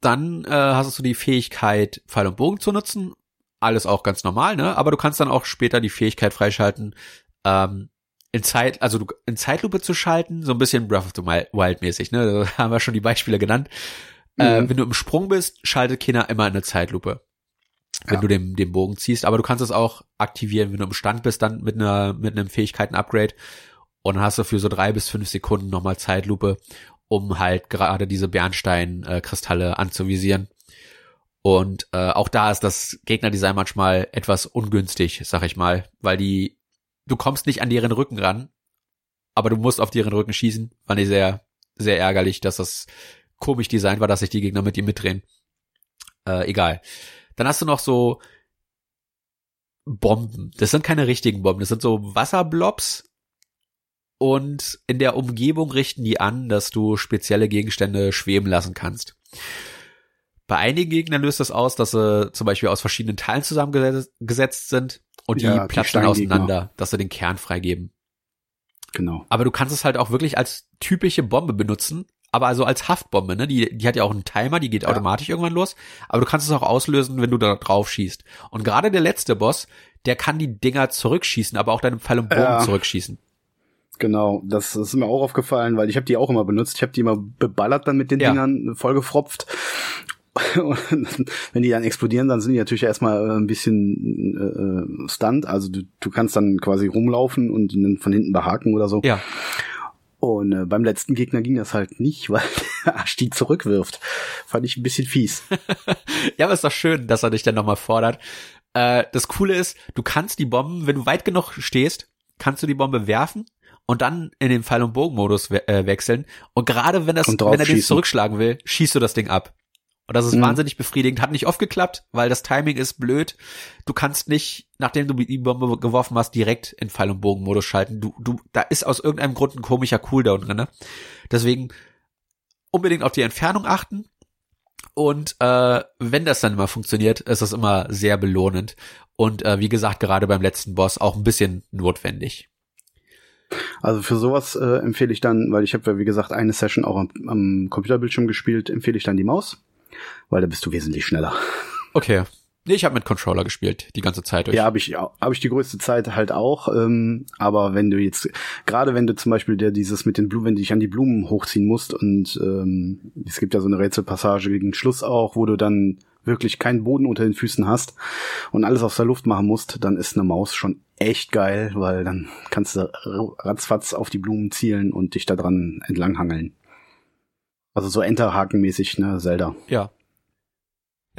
dann äh, hast du die Fähigkeit, Pfeil und Bogen zu nutzen. Alles auch ganz normal, ne? Aber du kannst dann auch später die Fähigkeit freischalten, ähm, in Zeit, also in Zeitlupe zu schalten, so ein bisschen Breath of the Wild mäßig, ne? Da haben wir schon die Beispiele genannt. Äh, mhm. Äh, wenn du im Sprung bist, schaltet keiner immer in eine Zeitlupe. Wenn ja. du den, den Bogen ziehst. Aber du kannst es auch aktivieren, wenn du im Stand bist, dann mit einer, mit einem Fähigkeiten-Upgrade. Und dann hast du für so drei bis fünf Sekunden nochmal Zeitlupe, um halt gerade diese Bernstein-Kristalle anzuvisieren. Und äh, auch da ist das Gegnerdesign manchmal etwas ungünstig, sag ich mal, weil die, du kommst nicht an deren Rücken ran, aber du musst auf deren Rücken schießen. Fand ich sehr, sehr ärgerlich, dass das komisch designt war, dass sich die Gegner mit dir mitdrehen. Äh, egal. Dann hast du noch so Bomben. Das sind keine richtigen Bomben, das sind so Wasserblobs, und in der Umgebung richten die an, dass du spezielle Gegenstände schweben lassen kannst. Bei einigen Gegnern löst das aus, dass sie zum Beispiel aus verschiedenen Teilen zusammengesetzt sind und die ja, platzen auseinander, dass sie den Kern freigeben. Genau. Aber du kannst es halt auch wirklich als typische Bombe benutzen, aber also als Haftbombe, ne? Die, die hat ja auch einen Timer, die geht ja. automatisch irgendwann los. Aber du kannst es auch auslösen, wenn du da drauf schießt. Und gerade der letzte Boss, der kann die Dinger zurückschießen, aber auch deinen Pfeil und Bogen ja. zurückschießen. Genau, das, ist mir auch aufgefallen, weil ich habe die auch immer benutzt. Ich habe die immer beballert dann mit den ja. Dingern, vollgefropft. Und wenn die dann explodieren, dann sind die natürlich erstmal äh, ein bisschen äh, Stunt. Also du, du kannst dann quasi rumlaufen und ihn von hinten behaken oder so. Ja. Und äh, beim letzten Gegner ging das halt nicht, weil der Arsch die zurückwirft. Fand ich ein bisschen fies. ja, aber ist doch schön, dass er dich dann nochmal fordert. Äh, das Coole ist, du kannst die Bomben, wenn du weit genug stehst, kannst du die Bombe werfen und dann in den Pfeil- und Bogenmodus we äh, wechseln. Und gerade wenn das, wenn er den zurückschlagen will, schießt du das Ding ab. Und das ist mhm. wahnsinnig befriedigend. Hat nicht oft geklappt, weil das Timing ist blöd. Du kannst nicht, nachdem du die Bombe geworfen hast, direkt in Pfeil- und Bogenmodus schalten. Du, du, da ist aus irgendeinem Grund ein komischer Cooldown drin. Ne? Deswegen unbedingt auf die Entfernung achten. Und äh, wenn das dann immer funktioniert, ist das immer sehr belohnend. Und äh, wie gesagt, gerade beim letzten Boss auch ein bisschen notwendig. Also für sowas äh, empfehle ich dann, weil ich habe ja wie gesagt eine Session auch am, am Computerbildschirm gespielt, empfehle ich dann die Maus, weil da bist du wesentlich schneller. Okay. Nee, ich habe mit Controller gespielt, die ganze Zeit durch. Ja, habe ich, hab ich die größte Zeit halt auch. Ähm, aber wenn du jetzt, gerade wenn du zum Beispiel der dieses mit den Blumen, wenn du dich an die Blumen hochziehen musst und ähm, es gibt ja so eine Rätselpassage gegen Schluss auch, wo du dann wirklich keinen Boden unter den Füßen hast und alles aus der Luft machen musst, dann ist eine Maus schon echt geil, weil dann kannst du ratzfatz auf die Blumen zielen und dich da dran entlanghangeln. Also so Enterhaken-mäßig, ne, Zelda. Ja.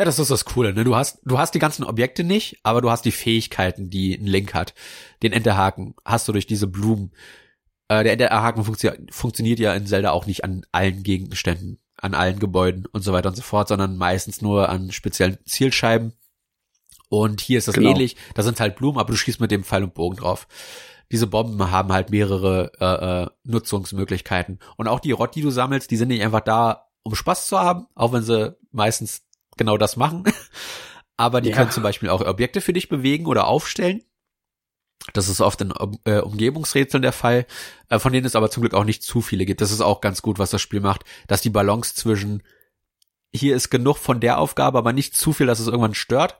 Ja, das ist das Coole, ne? Du hast, du hast die ganzen Objekte nicht, aber du hast die Fähigkeiten, die ein Link hat. Den Enterhaken hast du durch diese Blumen. Äh, der Enterhaken funktio funktioniert ja in Zelda auch nicht an allen Gegenständen an allen Gebäuden und so weiter und so fort, sondern meistens nur an speziellen Zielscheiben. Und hier ist das genau. ähnlich. Da sind halt Blumen, aber du schießt mit dem Pfeil und Bogen drauf. Diese Bomben haben halt mehrere äh, äh, Nutzungsmöglichkeiten. Und auch die Rott, die du sammelst, die sind nicht einfach da, um Spaß zu haben, auch wenn sie meistens genau das machen. aber die ja. können zum Beispiel auch Objekte für dich bewegen oder aufstellen. Das ist oft in äh, Umgebungsrätseln der Fall, äh, von denen es aber zum Glück auch nicht zu viele gibt. Das ist auch ganz gut, was das Spiel macht, dass die Balance zwischen hier ist genug von der Aufgabe, aber nicht zu viel, dass es irgendwann stört.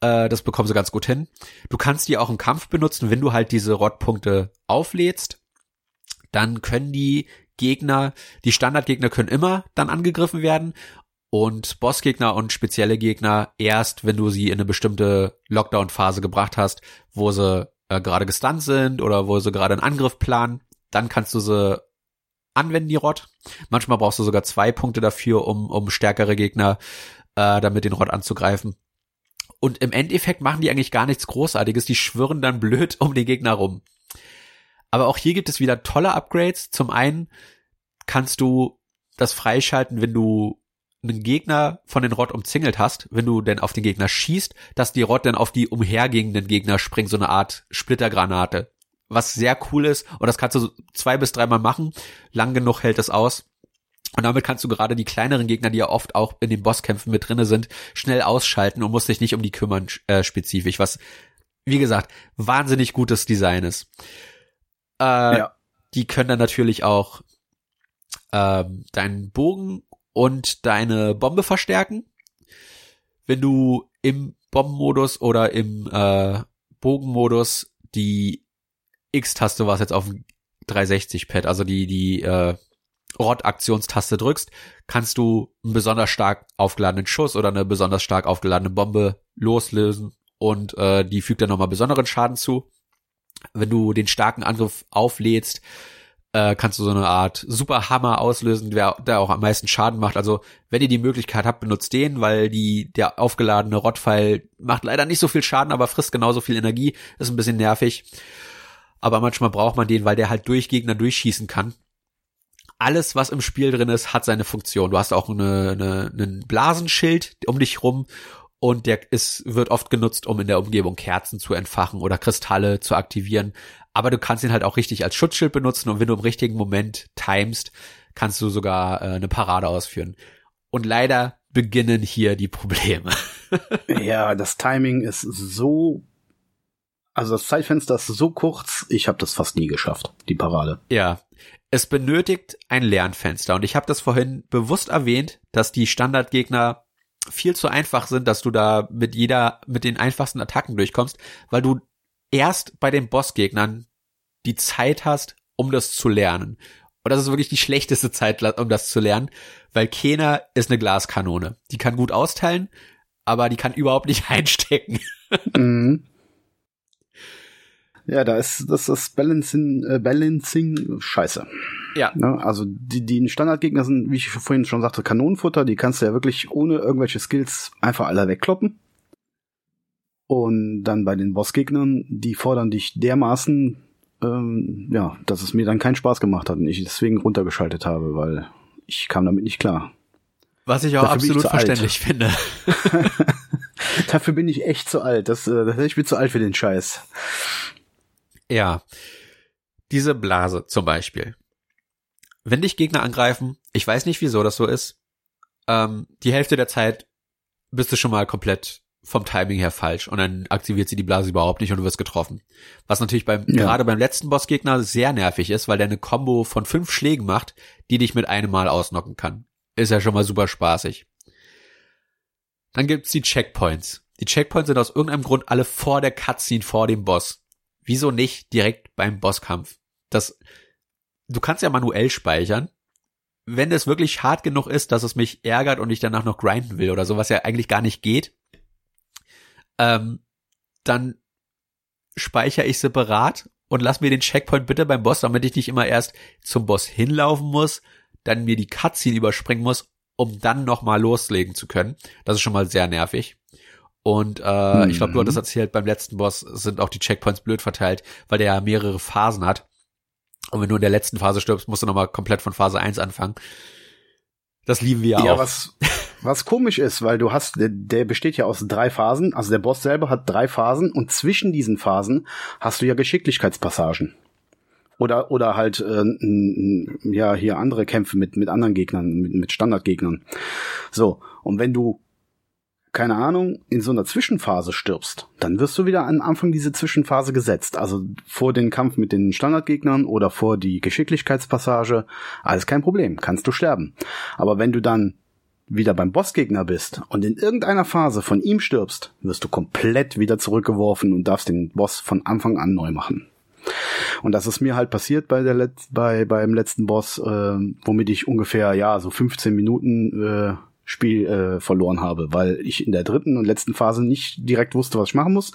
Äh, das bekommen sie ganz gut hin. Du kannst die auch im Kampf benutzen, wenn du halt diese Rottpunkte auflädst. Dann können die Gegner, die Standardgegner können immer dann angegriffen werden und Bossgegner und spezielle Gegner erst, wenn du sie in eine bestimmte Lockdown-Phase gebracht hast, wo sie äh, gerade gestunt sind oder wo sie gerade einen Angriff planen, dann kannst du sie anwenden, die Rot. Manchmal brauchst du sogar zwei Punkte dafür, um, um stärkere Gegner äh, damit den Rot anzugreifen. Und im Endeffekt machen die eigentlich gar nichts Großartiges, die schwirren dann blöd um den Gegner rum. Aber auch hier gibt es wieder tolle Upgrades. Zum einen kannst du das freischalten, wenn du einen Gegner von den Rott umzingelt hast, wenn du denn auf den Gegner schießt, dass die Rott dann auf die umhergehenden Gegner springt, so eine Art Splittergranate. Was sehr cool ist und das kannst du zwei bis dreimal machen. Lang genug hält es aus. Und damit kannst du gerade die kleineren Gegner, die ja oft auch in den Bosskämpfen mit drinne sind, schnell ausschalten und musst dich nicht um die kümmern äh, spezifisch, was, wie gesagt, wahnsinnig gutes Design ist. Äh, ja. Die können dann natürlich auch ähm, deinen Bogen und deine Bombe verstärken. Wenn du im Bombenmodus oder im äh, Bogenmodus die X-Taste, was jetzt auf dem 360-Pad, also die, die äh, Rot-Aktionstaste drückst, kannst du einen besonders stark aufgeladenen Schuss oder eine besonders stark aufgeladene Bombe loslösen und äh, die fügt dann nochmal besonderen Schaden zu. Wenn du den starken Angriff auflädst, äh, kannst du so eine Art Superhammer auslösen, der, der auch am meisten Schaden macht. Also wenn ihr die Möglichkeit habt, benutzt den, weil die der aufgeladene Rotpfeil macht leider nicht so viel Schaden, aber frisst genauso viel Energie. Ist ein bisschen nervig. Aber manchmal braucht man den, weil der halt durch Gegner durchschießen kann. Alles, was im Spiel drin ist, hat seine Funktion. Du hast auch eine, eine, einen Blasenschild um dich rum und der ist, wird oft genutzt, um in der Umgebung Kerzen zu entfachen oder Kristalle zu aktivieren aber du kannst ihn halt auch richtig als Schutzschild benutzen und wenn du im richtigen Moment timest, kannst du sogar äh, eine Parade ausführen. Und leider beginnen hier die Probleme. ja, das Timing ist so also das Zeitfenster ist so kurz, ich habe das fast nie geschafft, die Parade. Ja, es benötigt ein Lernfenster und ich habe das vorhin bewusst erwähnt, dass die Standardgegner viel zu einfach sind, dass du da mit jeder mit den einfachsten Attacken durchkommst, weil du erst bei den Bossgegnern die Zeit hast, um das zu lernen. Und das ist wirklich die schlechteste Zeit, um das zu lernen, weil Kena ist eine Glaskanone. Die kann gut austeilen, aber die kann überhaupt nicht einstecken. Mhm. Ja, da ist das ist Balancing, äh, Balancing scheiße. Ja. Ne? Also die, die Standardgegner sind, wie ich vorhin schon sagte, Kanonenfutter. Die kannst du ja wirklich ohne irgendwelche Skills einfach alle wegkloppen. Und dann bei den Bossgegnern, die fordern dich dermaßen, ähm, ja, dass es mir dann keinen Spaß gemacht hat und ich deswegen runtergeschaltet habe, weil ich kam damit nicht klar. Was ich auch Dafür absolut ich verständlich finde. Dafür bin ich echt zu alt. Das, äh, ich bin zu alt für den Scheiß. Ja. Diese Blase zum Beispiel. Wenn dich Gegner angreifen, ich weiß nicht, wieso das so ist, ähm, die Hälfte der Zeit bist du schon mal komplett vom Timing her falsch und dann aktiviert sie die Blase überhaupt nicht und du wirst getroffen. Was natürlich beim, ja. gerade beim letzten Bossgegner sehr nervig ist, weil der eine Combo von fünf Schlägen macht, die dich mit einem Mal ausnocken kann. Ist ja schon mal super spaßig. Dann gibt's die Checkpoints. Die Checkpoints sind aus irgendeinem Grund alle vor der Cutscene vor dem Boss. Wieso nicht direkt beim Bosskampf? Das, du kannst ja manuell speichern. Wenn es wirklich hart genug ist, dass es mich ärgert und ich danach noch grinden will oder so, was ja eigentlich gar nicht geht, ähm, dann speichere ich separat und lass mir den Checkpoint bitte beim Boss, damit ich nicht immer erst zum Boss hinlaufen muss, dann mir die Cutscene überspringen muss, um dann nochmal loslegen zu können. Das ist schon mal sehr nervig. Und äh, mhm. ich glaube, du hattest erzählt, beim letzten Boss sind auch die Checkpoints blöd verteilt, weil der ja mehrere Phasen hat. Und wenn du in der letzten Phase stirbst, musst du nochmal komplett von Phase 1 anfangen. Das lieben wir ja, ja auch. Was, was komisch ist, weil du hast, der, der besteht ja aus drei Phasen, also der Boss selber hat drei Phasen und zwischen diesen Phasen hast du ja Geschicklichkeitspassagen. Oder, oder halt, äh, ja, hier andere Kämpfe mit, mit anderen Gegnern, mit, mit Standardgegnern. So, und wenn du keine Ahnung, in so einer Zwischenphase stirbst, dann wirst du wieder am Anfang diese Zwischenphase gesetzt. Also vor den Kampf mit den Standardgegnern oder vor die Geschicklichkeitspassage, alles kein Problem, kannst du sterben. Aber wenn du dann wieder beim Bossgegner bist und in irgendeiner Phase von ihm stirbst, wirst du komplett wieder zurückgeworfen und darfst den Boss von Anfang an neu machen. Und das ist mir halt passiert bei der Let bei beim letzten Boss, äh, womit ich ungefähr ja so 15 Minuten äh, Spiel äh, verloren habe, weil ich in der dritten und letzten Phase nicht direkt wusste, was ich machen muss.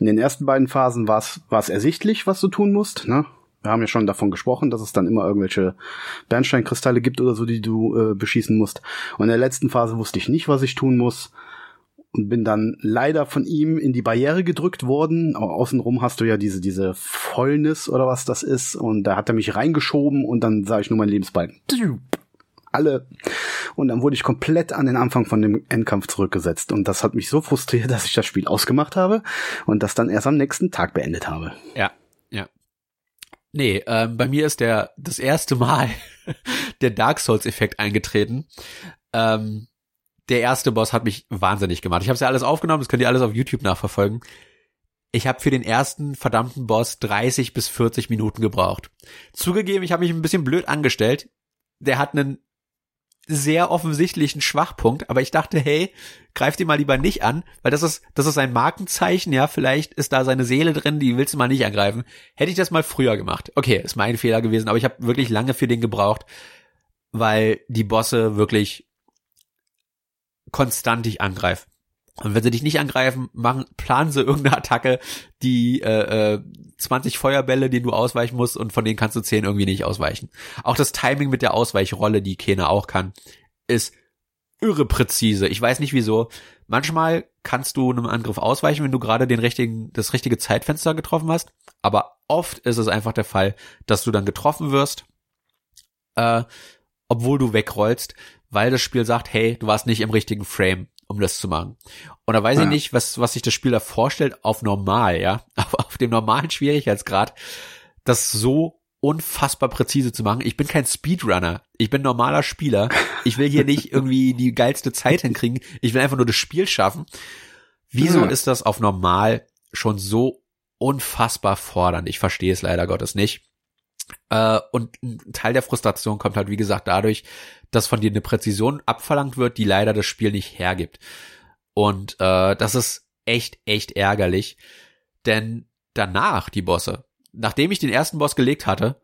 In den ersten beiden Phasen war es ersichtlich, was du tun musst. Ne? Wir haben ja schon davon gesprochen, dass es dann immer irgendwelche Bernsteinkristalle gibt oder so, die du äh, beschießen musst. Und in der letzten Phase wusste ich nicht, was ich tun muss und bin dann leider von ihm in die Barriere gedrückt worden. Aber außenrum hast du ja diese, diese Fäulnis oder was das ist. Und da hat er mich reingeschoben und dann sah ich nur mein Lebensbalken alle. Und dann wurde ich komplett an den Anfang von dem Endkampf zurückgesetzt. Und das hat mich so frustriert, dass ich das Spiel ausgemacht habe und das dann erst am nächsten Tag beendet habe. Ja, ja. Nee, ähm, bei mir ist der das erste Mal der Dark Souls-Effekt eingetreten. Ähm, der erste Boss hat mich wahnsinnig gemacht. Ich habe ja alles aufgenommen, das könnt ihr alles auf YouTube nachverfolgen. Ich habe für den ersten verdammten Boss 30 bis 40 Minuten gebraucht. Zugegeben, ich habe mich ein bisschen blöd angestellt. Der hat einen sehr offensichtlichen Schwachpunkt, aber ich dachte, hey, greif die mal lieber nicht an, weil das ist, das ist ein Markenzeichen, ja, vielleicht ist da seine Seele drin, die willst du mal nicht angreifen. Hätte ich das mal früher gemacht. Okay, ist mein Fehler gewesen, aber ich habe wirklich lange für den gebraucht, weil die Bosse wirklich konstant dich angreifen. Und wenn sie dich nicht angreifen, machen, planen sie irgendeine Attacke, die äh, äh, 20 Feuerbälle, denen du ausweichen musst und von denen kannst du 10 irgendwie nicht ausweichen. Auch das Timing mit der Ausweichrolle, die Kena auch kann, ist irre präzise. Ich weiß nicht wieso. Manchmal kannst du einem Angriff ausweichen, wenn du gerade den richtigen, das richtige Zeitfenster getroffen hast. Aber oft ist es einfach der Fall, dass du dann getroffen wirst, äh, obwohl du wegrollst, weil das Spiel sagt, hey, du warst nicht im richtigen Frame um das zu machen. Und da weiß ja. ich nicht, was, was sich das Spiel da vorstellt auf normal, ja, auf, auf dem normalen Schwierigkeitsgrad, das so unfassbar präzise zu machen. Ich bin kein Speedrunner. Ich bin normaler Spieler. Ich will hier nicht irgendwie die geilste Zeit hinkriegen. Ich will einfach nur das Spiel schaffen. Wieso ja. ist das auf normal schon so unfassbar fordernd? Ich verstehe es leider Gottes nicht. Äh, und ein Teil der Frustration kommt halt, wie gesagt, dadurch, dass von dir eine Präzision abverlangt wird, die leider das Spiel nicht hergibt. Und äh, das ist echt, echt ärgerlich. Denn danach, die Bosse, nachdem ich den ersten Boss gelegt hatte,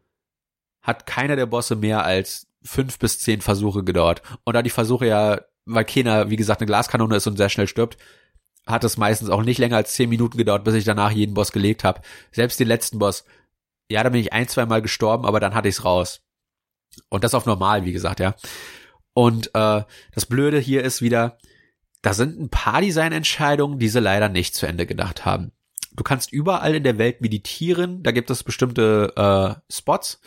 hat keiner der Bosse mehr als fünf bis zehn Versuche gedauert. Und da die Versuche ja, weil keiner, wie gesagt, eine Glaskanone ist und sehr schnell stirbt, hat es meistens auch nicht länger als zehn Minuten gedauert, bis ich danach jeden Boss gelegt habe. Selbst den letzten Boss ja, da bin ich ein, zwei Mal gestorben, aber dann hatte ich's raus. Und das auf normal, wie gesagt, ja. Und äh, das Blöde hier ist wieder, da sind ein paar Designentscheidungen, die sie leider nicht zu Ende gedacht haben. Du kannst überall in der Welt meditieren, da gibt es bestimmte äh, Spots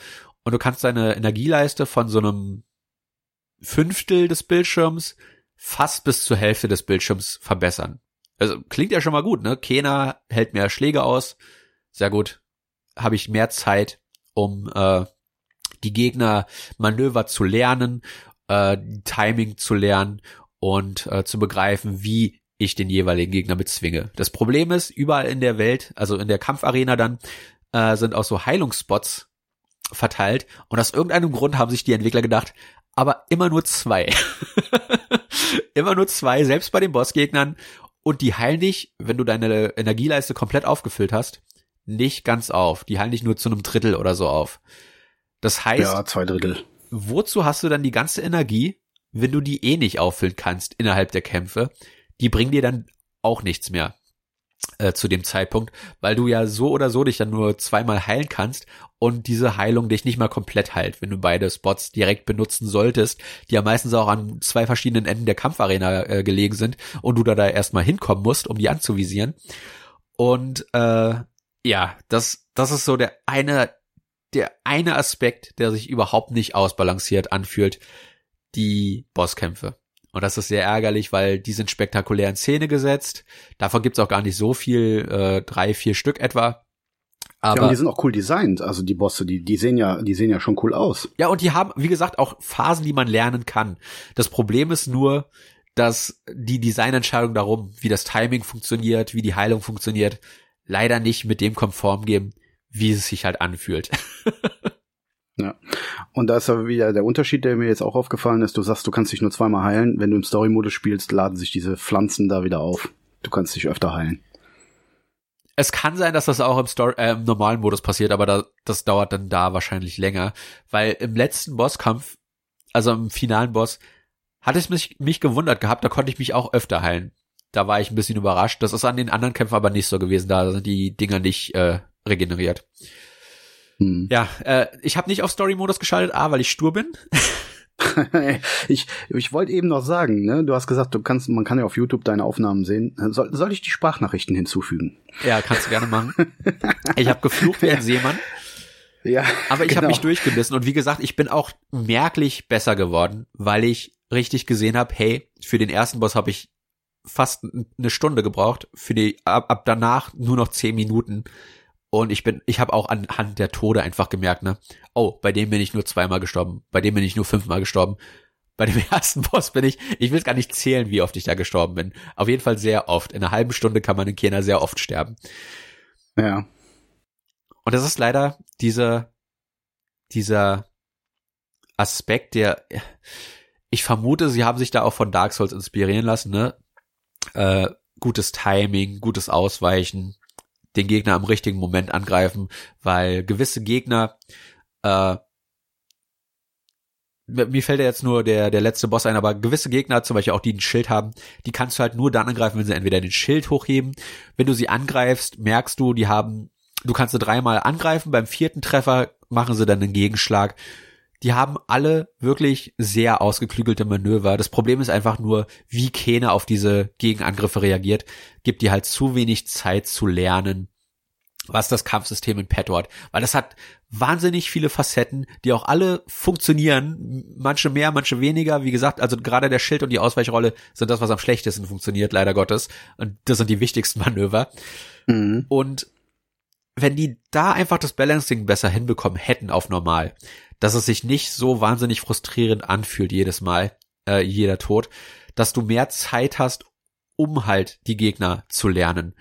und du kannst deine Energieleiste von so einem Fünftel des Bildschirms fast bis zur Hälfte des Bildschirms verbessern. Also klingt ja schon mal gut, ne? Kena hält mehr Schläge aus. Sehr gut habe ich mehr Zeit, um äh, die Gegner Manöver zu lernen, äh, Timing zu lernen und äh, zu begreifen, wie ich den jeweiligen Gegner bezwinge. Das Problem ist, überall in der Welt, also in der Kampfarena dann, äh, sind auch so Heilungsspots verteilt und aus irgendeinem Grund haben sich die Entwickler gedacht, aber immer nur zwei. immer nur zwei, selbst bei den Bossgegnern und die heilen dich, wenn du deine Energieleiste komplett aufgefüllt hast nicht ganz auf. Die halten dich nur zu einem Drittel oder so auf. Das heißt, ja, zwei Drittel. Wozu hast du dann die ganze Energie, wenn du die eh nicht auffüllen kannst innerhalb der Kämpfe? Die bringen dir dann auch nichts mehr äh, zu dem Zeitpunkt, weil du ja so oder so dich dann nur zweimal heilen kannst und diese Heilung dich nicht mal komplett heilt, wenn du beide Spots direkt benutzen solltest, die ja meistens auch an zwei verschiedenen Enden der Kampfarena äh, gelegen sind und du da, da erstmal hinkommen musst, um die anzuvisieren. Und äh, ja, das, das ist so der eine, der eine Aspekt, der sich überhaupt nicht ausbalanciert anfühlt, die Bosskämpfe. Und das ist sehr ärgerlich, weil die sind spektakulär in Szene gesetzt. Davon gibt's auch gar nicht so viel, äh, drei, vier Stück etwa. Aber ja, und die sind auch cool designt. Also die Bosse, die, die sehen ja, die sehen ja schon cool aus. Ja, und die haben, wie gesagt, auch Phasen, die man lernen kann. Das Problem ist nur, dass die Designentscheidung darum, wie das Timing funktioniert, wie die Heilung funktioniert, leider nicht mit dem konform geben, wie es sich halt anfühlt. ja. Und da ist aber wieder der Unterschied, der mir jetzt auch aufgefallen ist. Du sagst, du kannst dich nur zweimal heilen. Wenn du im Story-Modus spielst, laden sich diese Pflanzen da wieder auf. Du kannst dich öfter heilen. Es kann sein, dass das auch im, Story, äh, im normalen Modus passiert, aber da, das dauert dann da wahrscheinlich länger, weil im letzten Bosskampf, also im finalen Boss, hat es mich, mich gewundert gehabt, da konnte ich mich auch öfter heilen da war ich ein bisschen überrascht. Das ist an den anderen Kämpfen aber nicht so gewesen. Da sind die Dinger nicht äh, regeneriert. Hm. Ja, äh, ich habe nicht auf Story-Modus geschaltet, A, weil ich stur bin. ich ich wollte eben noch sagen, ne, du hast gesagt, du kannst, man kann ja auf YouTube deine Aufnahmen sehen. Soll, soll ich die Sprachnachrichten hinzufügen? Ja, kannst du gerne machen. ich habe geflucht wie ein Seemann. Ja, aber ich genau. habe mich durchgebissen und wie gesagt, ich bin auch merklich besser geworden, weil ich richtig gesehen habe, hey, für den ersten Boss habe ich fast eine Stunde gebraucht, für die ab, ab danach nur noch zehn Minuten. Und ich bin, ich habe auch anhand der Tode einfach gemerkt, ne, oh, bei dem bin ich nur zweimal gestorben, bei dem bin ich nur fünfmal gestorben. Bei dem ersten Boss bin ich, ich will gar nicht zählen, wie oft ich da gestorben bin. Auf jeden Fall sehr oft. In einer halben Stunde kann man in Kena sehr oft sterben. Ja. Und das ist leider dieser, dieser Aspekt, der, ich vermute, sie haben sich da auch von Dark Souls inspirieren lassen, ne? Äh, gutes Timing, gutes Ausweichen, den Gegner am richtigen Moment angreifen, weil gewisse Gegner, äh, mir fällt ja jetzt nur der, der letzte Boss ein, aber gewisse Gegner, zum Beispiel auch die ein Schild haben, die kannst du halt nur dann angreifen, wenn sie entweder den Schild hochheben. Wenn du sie angreifst, merkst du, die haben, du kannst sie dreimal angreifen, beim vierten Treffer machen sie dann einen Gegenschlag. Die haben alle wirklich sehr ausgeklügelte Manöver. Das Problem ist einfach nur, wie Kene auf diese Gegenangriffe reagiert, gibt die halt zu wenig Zeit zu lernen, was das Kampfsystem in petto hat. Weil das hat wahnsinnig viele Facetten, die auch alle funktionieren. Manche mehr, manche weniger. Wie gesagt, also gerade der Schild und die Ausweichrolle sind das, was am schlechtesten funktioniert, leider Gottes. Und das sind die wichtigsten Manöver. Mhm. Und wenn die da einfach das Balancing besser hinbekommen hätten auf normal, dass es sich nicht so wahnsinnig frustrierend anfühlt jedes Mal, äh, jeder Tod, dass du mehr Zeit hast, um halt die Gegner zu lernen,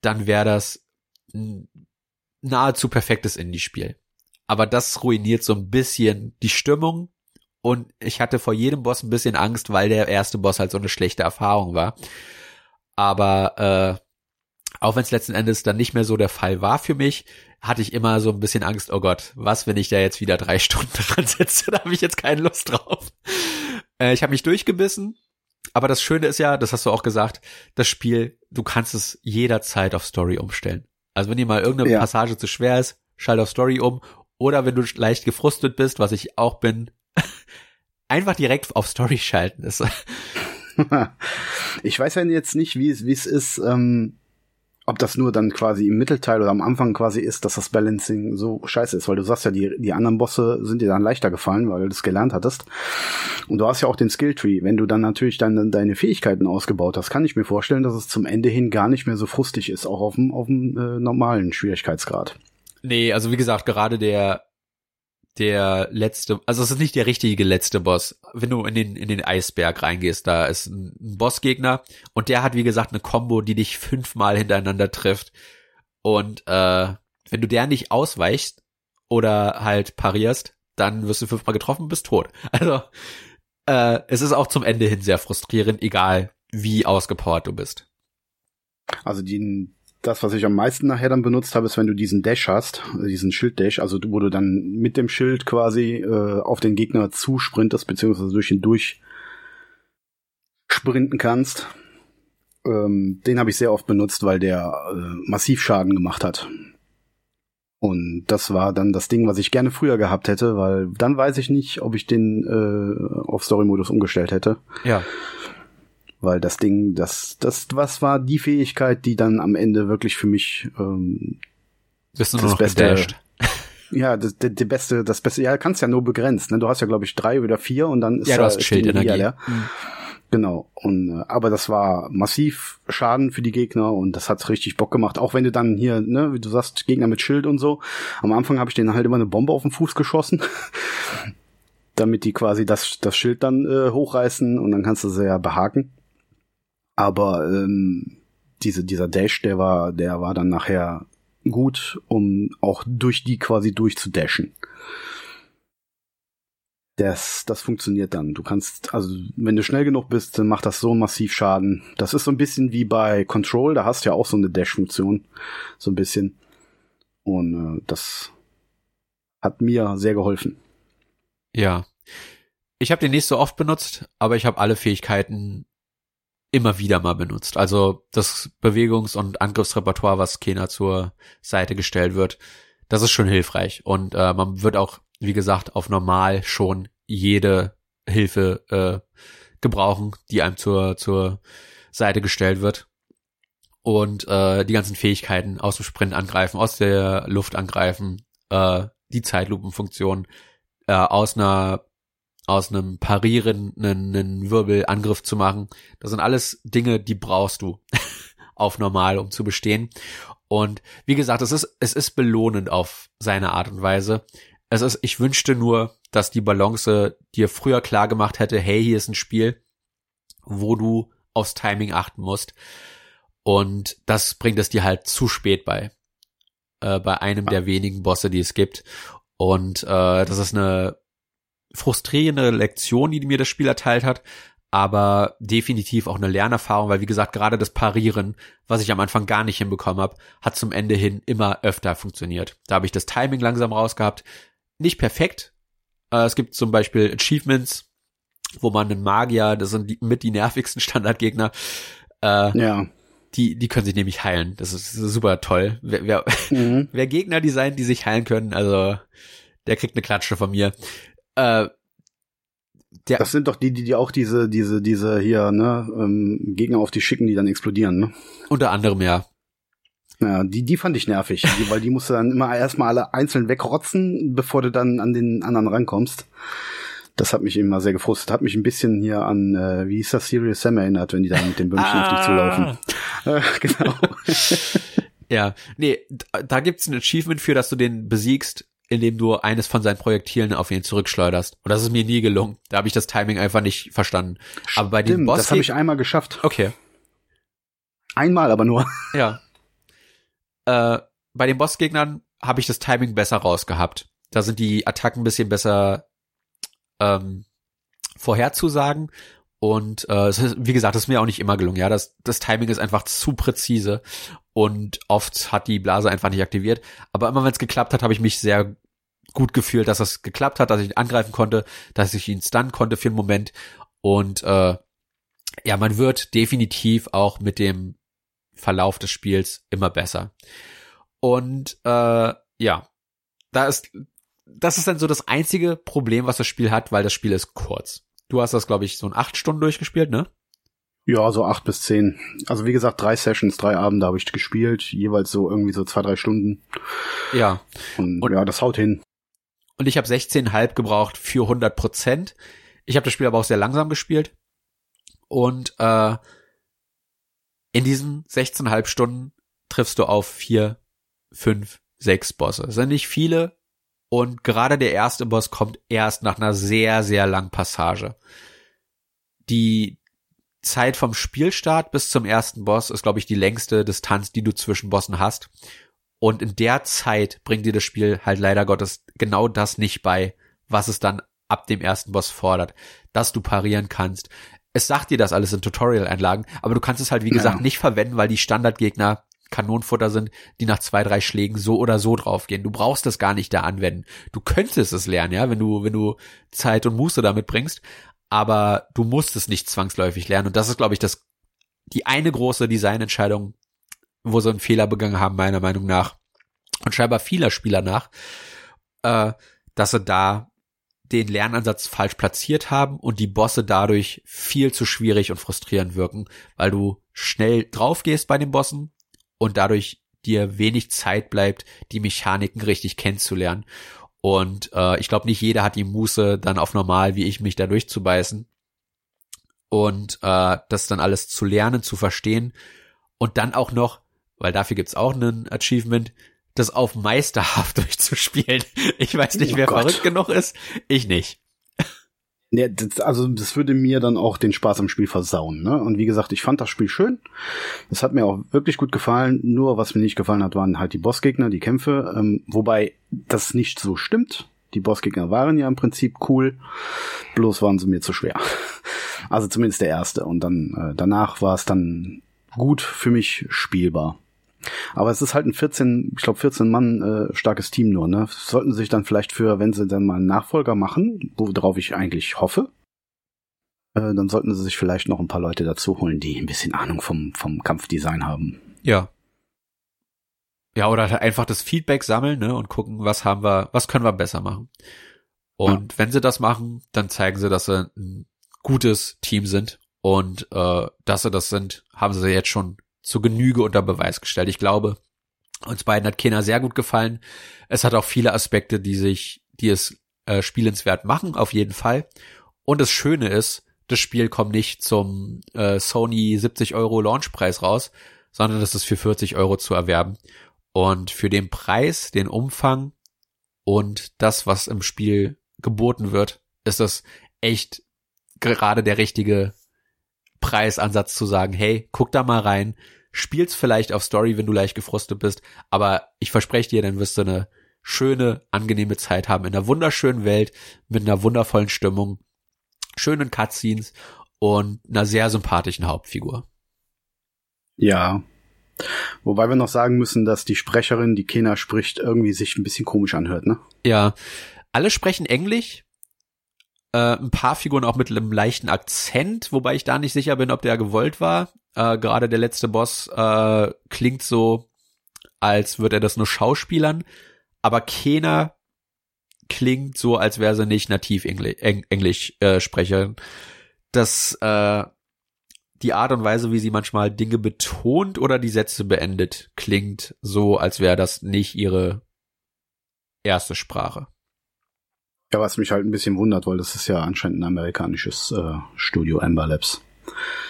dann wäre das nahezu perfektes Indie-Spiel. Aber das ruiniert so ein bisschen die Stimmung und ich hatte vor jedem Boss ein bisschen Angst, weil der erste Boss halt so eine schlechte Erfahrung war. Aber äh, auch wenn es letzten Endes dann nicht mehr so der Fall war für mich, hatte ich immer so ein bisschen Angst, oh Gott, was, wenn ich da jetzt wieder drei Stunden dran sitze, da habe ich jetzt keine Lust drauf. Äh, ich habe mich durchgebissen, aber das Schöne ist ja, das hast du auch gesagt, das Spiel, du kannst es jederzeit auf Story umstellen. Also wenn dir mal irgendeine ja. Passage zu schwer ist, schalt auf Story um. Oder wenn du leicht gefrustet bist, was ich auch bin, einfach direkt auf Story schalten. ich weiß ja jetzt nicht, wie es, wie es ist, ähm, ob das nur dann quasi im Mittelteil oder am Anfang quasi ist, dass das Balancing so scheiße ist, weil du sagst ja, die, die anderen Bosse sind dir dann leichter gefallen, weil du das gelernt hattest. Und du hast ja auch den Skilltree. Wenn du dann natürlich dann deine Fähigkeiten ausgebaut hast, kann ich mir vorstellen, dass es zum Ende hin gar nicht mehr so frustig ist, auch auf dem, auf dem äh, normalen Schwierigkeitsgrad. Nee, also wie gesagt, gerade der der letzte, also es ist nicht der richtige letzte Boss. Wenn du in den, in den Eisberg reingehst, da ist ein, ein Bossgegner und der hat, wie gesagt, eine Combo, die dich fünfmal hintereinander trifft. Und äh, wenn du der nicht ausweichst oder halt parierst, dann wirst du fünfmal getroffen und bist tot. Also äh, es ist auch zum Ende hin sehr frustrierend, egal wie ausgepowert du bist. Also die, das, was ich am meisten nachher dann benutzt habe, ist, wenn du diesen Dash hast, diesen Schild-Dash, also wo du dann mit dem Schild quasi äh, auf den Gegner zusprintest, beziehungsweise durch ihn durch sprinten kannst. Ähm, den habe ich sehr oft benutzt, weil der äh, massiv Schaden gemacht hat. Und das war dann das Ding, was ich gerne früher gehabt hätte, weil dann weiß ich nicht, ob ich den äh, auf Story-Modus umgestellt hätte. Ja weil das Ding, das, das, was war die Fähigkeit, die dann am Ende wirklich für mich ähm, das noch Beste. Gedasht? Ja, das, der, der beste, das Beste, ja, kannst ja nur begrenzt. Ne? Du hast ja, glaube ich, drei oder vier und dann ist ja, du hast Schildenergie. Ja, mhm. Genau. Und äh, aber das war massiv Schaden für die Gegner und das hat richtig Bock gemacht. Auch wenn du dann hier, ne, wie du sagst, Gegner mit Schild und so. Am Anfang habe ich denen halt immer eine Bombe auf den Fuß geschossen. damit die quasi das, das Schild dann äh, hochreißen und dann kannst du sie ja behaken. Aber ähm, diese, dieser Dash, der war, der war dann nachher gut, um auch durch die quasi durchzudashen. Das, das funktioniert dann. Du kannst, also wenn du schnell genug bist, dann macht das so massiv Schaden. Das ist so ein bisschen wie bei Control, da hast du ja auch so eine Dash-Funktion. So ein bisschen. Und äh, das hat mir sehr geholfen. Ja. Ich habe den nicht so oft benutzt, aber ich habe alle Fähigkeiten immer wieder mal benutzt. Also das Bewegungs- und Angriffsrepertoire, was Kena zur Seite gestellt wird, das ist schon hilfreich. Und äh, man wird auch, wie gesagt, auf normal schon jede Hilfe äh, gebrauchen, die einem zur, zur Seite gestellt wird. Und äh, die ganzen Fähigkeiten aus dem Sprint angreifen, aus der Luft angreifen, äh, die Zeitlupenfunktion, äh, aus einer aus einem Parieren einen, einen Wirbelangriff zu machen. Das sind alles Dinge, die brauchst du auf normal, um zu bestehen. Und wie gesagt, es ist, es ist belohnend auf seine Art und Weise. Es ist, ich wünschte nur, dass die Balance dir früher klar gemacht hätte, hey, hier ist ein Spiel, wo du aufs Timing achten musst. Und das bringt es dir halt zu spät bei. Äh, bei einem der wenigen Bosse, die es gibt. Und äh, das ist eine frustrierende Lektion, die mir das Spiel erteilt hat, aber definitiv auch eine Lernerfahrung, weil wie gesagt, gerade das Parieren, was ich am Anfang gar nicht hinbekommen habe, hat zum Ende hin immer öfter funktioniert. Da habe ich das Timing langsam rausgehabt. Nicht perfekt. Äh, es gibt zum Beispiel Achievements, wo man einen Magier, das sind die, mit die nervigsten Standardgegner, äh, Ja. die, die können sich nämlich heilen. Das ist super toll. Wer, wer, Mhm. wer Gegner designt, die sich heilen können, also der kriegt eine Klatsche von mir. Äh, der, Das sind doch die, die, die auch diese, diese, diese hier, ne, ähm, Gegner auf die schicken, die dann explodieren, ne? unter anderem ja. Ja, die, die fand ich nervig, die, weil die musst du dann immer erstmal alle einzeln wegrotzen, bevor du dann an den anderen rankommst. Das hat mich immer sehr gefrustet. Hat mich ein bisschen hier an, äh, wie hieß das, Serious Sam erinnert, wenn die da mit dem Bömmchen auf dich zulaufen. Äh, genau. Ja, nee, da, da gibt's ein Achievement für, dass du den besiegst, indem du eines von seinen Projektilen auf ihn zurückschleuderst. Und das ist mir nie gelungen. Da habe ich das Timing einfach nicht verstanden. Aber bei den Stimmt, Boss das habe ich einmal geschafft. Okay, Einmal aber nur. ja. Äh, bei den Bossgegnern habe ich das Timing besser rausgehabt. Da sind die Attacken ein bisschen besser ähm, vorherzusagen. Und äh, wie gesagt, das ist mir auch nicht immer gelungen. Ja, das, das Timing ist einfach zu präzise und oft hat die Blase einfach nicht aktiviert. Aber immer wenn es geklappt hat, habe ich mich sehr gut gefühlt, dass das geklappt hat, dass ich ihn angreifen konnte, dass ich ihn stunnen konnte für einen Moment. Und äh, ja, man wird definitiv auch mit dem Verlauf des Spiels immer besser. Und äh, ja, da ist das ist dann so das einzige Problem, was das Spiel hat, weil das Spiel ist kurz. Du hast das, glaube ich, so in acht Stunden durchgespielt, ne? Ja, so acht bis zehn. Also wie gesagt, drei Sessions, drei Abende habe ich gespielt, jeweils so irgendwie so zwei, drei Stunden. Ja. Und, Und- ja, das haut hin. Und ich habe 16,5 gebraucht für 100 Prozent. Ich habe das Spiel aber auch sehr langsam gespielt. Und äh, in diesen 16,5 Stunden triffst du auf vier, fünf, sechs Bosse. Es sind nicht viele. Und gerade der erste Boss kommt erst nach einer sehr, sehr langen Passage. Die Zeit vom Spielstart bis zum ersten Boss ist, glaube ich, die längste Distanz, die du zwischen Bossen hast. Und in der Zeit bringt dir das Spiel halt leider Gottes genau das nicht bei, was es dann ab dem ersten Boss fordert, dass du parieren kannst. Es sagt dir das alles in Tutorial-Einlagen, aber du kannst es halt, wie Ja. gesagt, nicht verwenden, weil die Standardgegner Kanonenfutter sind, die nach zwei, drei Schlägen so oder so draufgehen. Du brauchst das gar nicht da anwenden. Du könntest es lernen, ja, wenn du, wenn du Zeit und Muße damit bringst, aber du musst es nicht zwangsläufig lernen. Und das ist, glaube ich, das, die eine große Designentscheidung, wo sie einen Fehler begangen haben, meiner Meinung nach. Und scheinbar vieler Spieler nach, äh, dass sie da den Lernansatz falsch platziert haben und die Bosse dadurch viel zu schwierig und frustrierend wirken, weil du schnell drauf gehst bei den Bossen und dadurch dir wenig Zeit bleibt, die Mechaniken richtig kennenzulernen. Und äh, ich glaube, nicht jeder hat die Muße, dann auf normal wie ich mich da durchzubeißen und äh, das dann alles zu lernen, zu verstehen und dann auch noch, weil dafür gibt's auch einen Achievement, das auf meisterhaft durchzuspielen. Ich weiß nicht, Oh wer Gott. verrückt genug ist. Ich nicht. Ja, das, also das würde mir dann auch den Spaß am Spiel versauen. Ne? Und wie gesagt, ich fand das Spiel schön. Es hat mir auch wirklich gut gefallen. Nur was mir nicht gefallen hat, waren halt die Bossgegner, die Kämpfe. Ähm, wobei das nicht so stimmt. Die Bossgegner waren ja im Prinzip cool. Bloß waren sie mir zu schwer. Also zumindest der erste. Und dann äh, danach war es dann gut für mich spielbar. Aber es ist halt ein 14, ich glaube 14 Mann äh, starkes Team nur, ne? Sollten sie sich dann vielleicht für, wenn sie dann mal einen Nachfolger machen, worauf ich eigentlich hoffe, äh, dann sollten sie sich vielleicht noch ein paar Leute dazu holen, die ein bisschen Ahnung vom, vom Kampfdesign haben. Ja. Ja, oder halt einfach das Feedback sammeln, ne, und gucken, was haben wir, was können wir besser machen. Und wenn sie das machen, dann zeigen sie, dass sie ein gutes Team sind und äh, dass sie das sind, haben sie jetzt schon zu Genüge unter Beweis gestellt. Ich glaube, uns beiden hat Kena sehr gut gefallen. Es hat auch viele Aspekte, die sich, die es äh, spielenswert machen, auf jeden Fall. Und das Schöne ist, das Spiel kommt nicht zum äh, Sony 70 Euro Launchpreis raus, sondern es ist für 40 Euro zu erwerben. Und für den Preis, den Umfang und das, was im Spiel geboten wird, ist das echt gerade der richtige Preisansatz zu sagen, hey, guck da mal rein, spiel's vielleicht auf Story, wenn du leicht gefrustet bist, aber ich verspreche dir, dann wirst du eine schöne, angenehme Zeit haben in einer wunderschönen Welt mit einer wundervollen Stimmung, schönen Cutscenes und einer sehr sympathischen Hauptfigur. Ja. Wobei wir noch sagen müssen, dass die Sprecherin, die Kena spricht, irgendwie sich ein bisschen komisch anhört, ne? Ja. Alle sprechen Englisch. Äh, ein paar Figuren auch mit einem leichten Akzent, wobei ich da nicht sicher bin, ob der gewollt war. Äh, Gerade der letzte Boss äh, klingt so, als würde er das nur schauspielern. Aber Kena klingt so, als wäre sie nicht nativ Engl Eng Englisch äh, Sprecherin. Das äh, die Art und Weise, wie sie manchmal Dinge betont oder die Sätze beendet, klingt so, als wäre das nicht ihre erste Sprache. Ja, was mich halt ein bisschen wundert, weil das ist ja anscheinend ein amerikanisches äh, Studio, Amber Labs.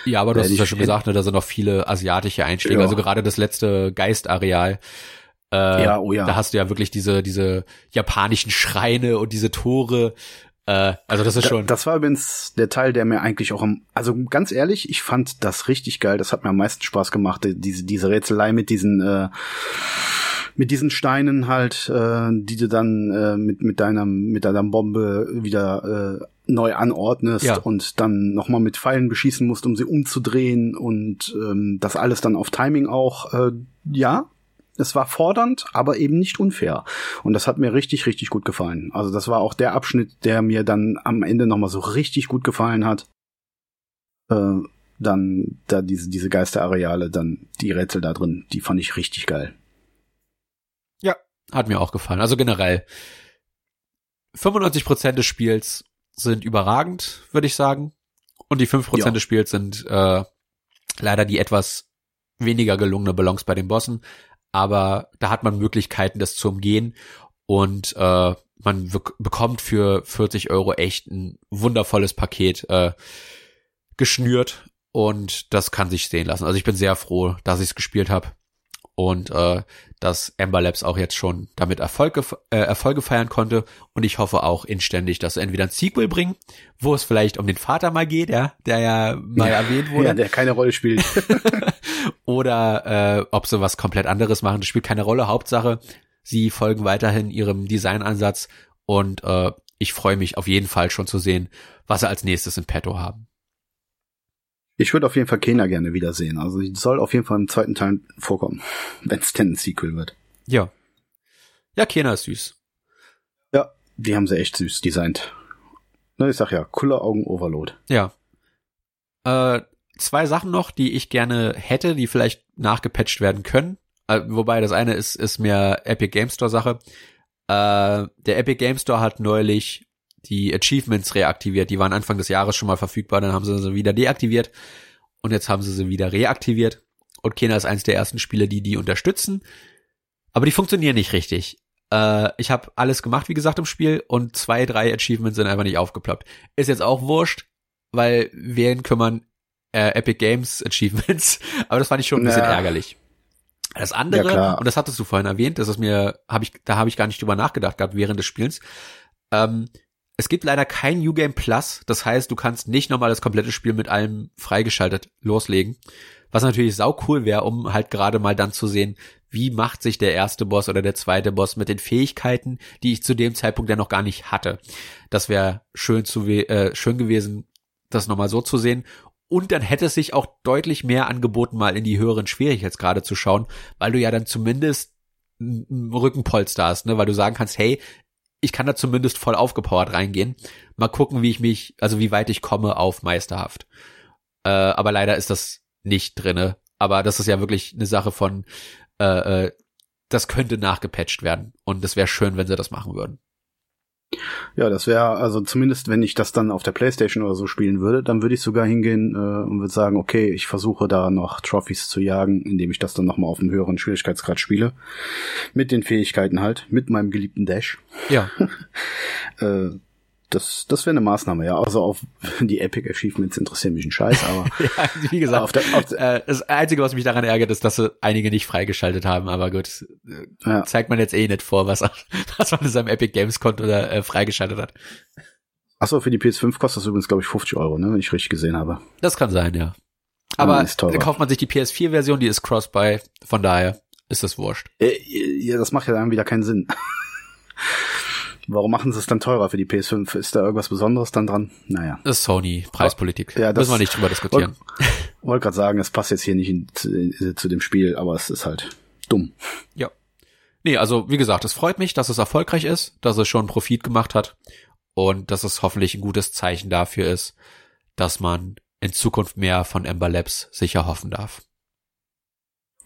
Ja, aber du hast es ja schon gesagt, ne, da sind noch viele asiatische Einschläge. Ja. Also gerade das letzte Geistareal. Äh, ja, oh ja. Da hast du ja wirklich diese, diese japanischen Schreine und diese Tore. Äh, also das ist schon. Das war übrigens der Teil, der mir eigentlich auch am, also ganz ehrlich, ich fand das richtig geil. Das hat mir am meisten Spaß gemacht, diese, diese Rätselei mit diesen, äh, mit diesen Steinen halt, äh, die du dann äh, mit mit deiner mit deiner Bombe wieder äh, neu anordnest ja. und dann nochmal mit Pfeilen beschießen musst, um sie umzudrehen und ähm, das alles dann auf Timing auch, äh, ja, es war fordernd, aber eben nicht unfair. Und das hat mir richtig, richtig gut gefallen. Also das war auch der Abschnitt, der mir dann am Ende nochmal so richtig gut gefallen hat. Äh, dann da diese, diese Geisterareale, dann die Rätsel da drin, die fand ich richtig geil. Hat mir auch gefallen. Also generell 95 Prozent des Spiels sind überragend, würde ich sagen. Und die 5% ja. des Spiels sind äh, leider die etwas weniger gelungene Balance bei den Bossen aber da hat man Möglichkeiten, das zu umgehen und äh, man bekommt für 40 Euro echt ein wundervolles Paket äh, geschnürt und das kann sich sehen lassen. Also ich bin sehr froh, dass ich es gespielt habe und äh, dass Ember Labs auch jetzt schon damit Erfolge, äh, Erfolge feiern konnte und ich hoffe auch inständig, dass sie entweder ein Sequel bringen, wo es vielleicht um den Vater mal geht, ja, der ja mal ja, erwähnt wurde. Ja, der keine Rolle spielt. oder äh, ob sie was komplett anderes machen. Das spielt keine Rolle. Hauptsache, sie folgen weiterhin ihrem Designansatz und äh, ich freue mich auf jeden Fall schon zu sehen, was sie als nächstes in petto haben. Ich würde auf jeden Fall Kena gerne wiedersehen. Also die soll auf jeden Fall im zweiten Teil vorkommen, wenn es denn ein Sequel wird. Ja. Ja, Kena ist süß. Ja, die haben sie echt süß designt. Na, ich sag ja, cooler Augen Overload. Ja. Äh, zwei Sachen noch, die ich gerne hätte, die vielleicht nachgepatcht werden können. Äh, wobei das eine ist, ist mehr Epic Game Store Sache. Äh, der Epic Game Store hat neulich die Achievements reaktiviert. Die waren Anfang des Jahres schon mal verfügbar, dann haben sie sie wieder deaktiviert und jetzt haben sie sie wieder reaktiviert. Und Kena ist eins der ersten Spiele, die die unterstützen. Aber die funktionieren nicht richtig. Äh, ich habe alles gemacht, wie gesagt, im Spiel und zwei, drei Achievements sind einfach nicht aufgeploppt. Ist jetzt auch wurscht, weil wen kümmern äh, Epic Games Achievements, aber das fand ich schon ein bisschen ja. ärgerlich. Das andere, ja, und das hattest du vorhin erwähnt, das ist mir, habe ich, da habe ich gar nicht drüber nachgedacht gehabt während des Spiels. Ähm, es gibt leider kein New Game Plus, das heißt, du kannst nicht nochmal das komplette Spiel mit allem freigeschaltet loslegen. Was natürlich sau cool wäre, um halt gerade mal dann zu sehen, wie macht sich der erste Boss oder der zweite Boss mit den Fähigkeiten, die ich zu dem Zeitpunkt ja noch gar nicht hatte. Das wäre schön zu äh, schön gewesen, das nochmal so zu sehen. Und dann hätte es sich auch deutlich mehr angeboten, mal in die höheren Schwierigkeitsgrade zu schauen, weil du ja dann zumindest Rückenpolster hast, ne, weil du sagen kannst, hey, ich kann da zumindest voll aufgepowert reingehen. Mal gucken, wie ich mich, also wie weit ich komme auf Meisterhaft. Äh, aber leider ist das nicht drinne. Aber das ist ja wirklich eine Sache von, äh, äh, das könnte nachgepatcht werden. Und es wäre schön, wenn sie das machen würden. Ja, das wäre, also zumindest wenn ich das dann auf der Playstation oder so spielen würde, dann würde ich sogar hingehen äh, und würde sagen, okay, ich versuche da noch Trophies zu jagen, indem ich das dann nochmal auf einem höheren Schwierigkeitsgrad spiele. Mit den Fähigkeiten halt, mit meinem geliebten Dash. Ja. äh, das, das wäre eine Maßnahme, ja. Also auf die Epic Achievements interessieren mich ein Scheiß, aber ja, wie gesagt, auf der, auf äh, das Einzige, was mich daran ärgert, ist, dass sie einige nicht freigeschaltet haben. Aber gut, äh, ja. zeigt man jetzt eh nicht vor, was, was man in seinem Epic Games Konto da äh, freigeschaltet hat. Achso, für die PS5 kostet das übrigens, glaube ich, 50 Euro, ne, wenn ich richtig gesehen habe. Das kann sein, ja. Aber ja, dann kauft man sich die PS4-Version, die ist cross-buy, von daher ist das wurscht. Äh, ja, das macht ja dann wieder keinen Sinn. Warum machen sie es dann teurer für die PS5? Ist da irgendwas Besonderes dann dran? Naja. Das ist Sony, Preispolitik. Ja, das Müssen wir nicht drüber diskutieren. Wollte wollt gerade sagen, es passt jetzt hier nicht in, zu, zu dem Spiel, aber es ist halt dumm. Ja. Nee, also wie gesagt, es freut mich, dass es erfolgreich ist, dass es schon Profit gemacht hat und dass es hoffentlich ein gutes Zeichen dafür ist, dass man in Zukunft mehr von Ember Labs sicher hoffen darf.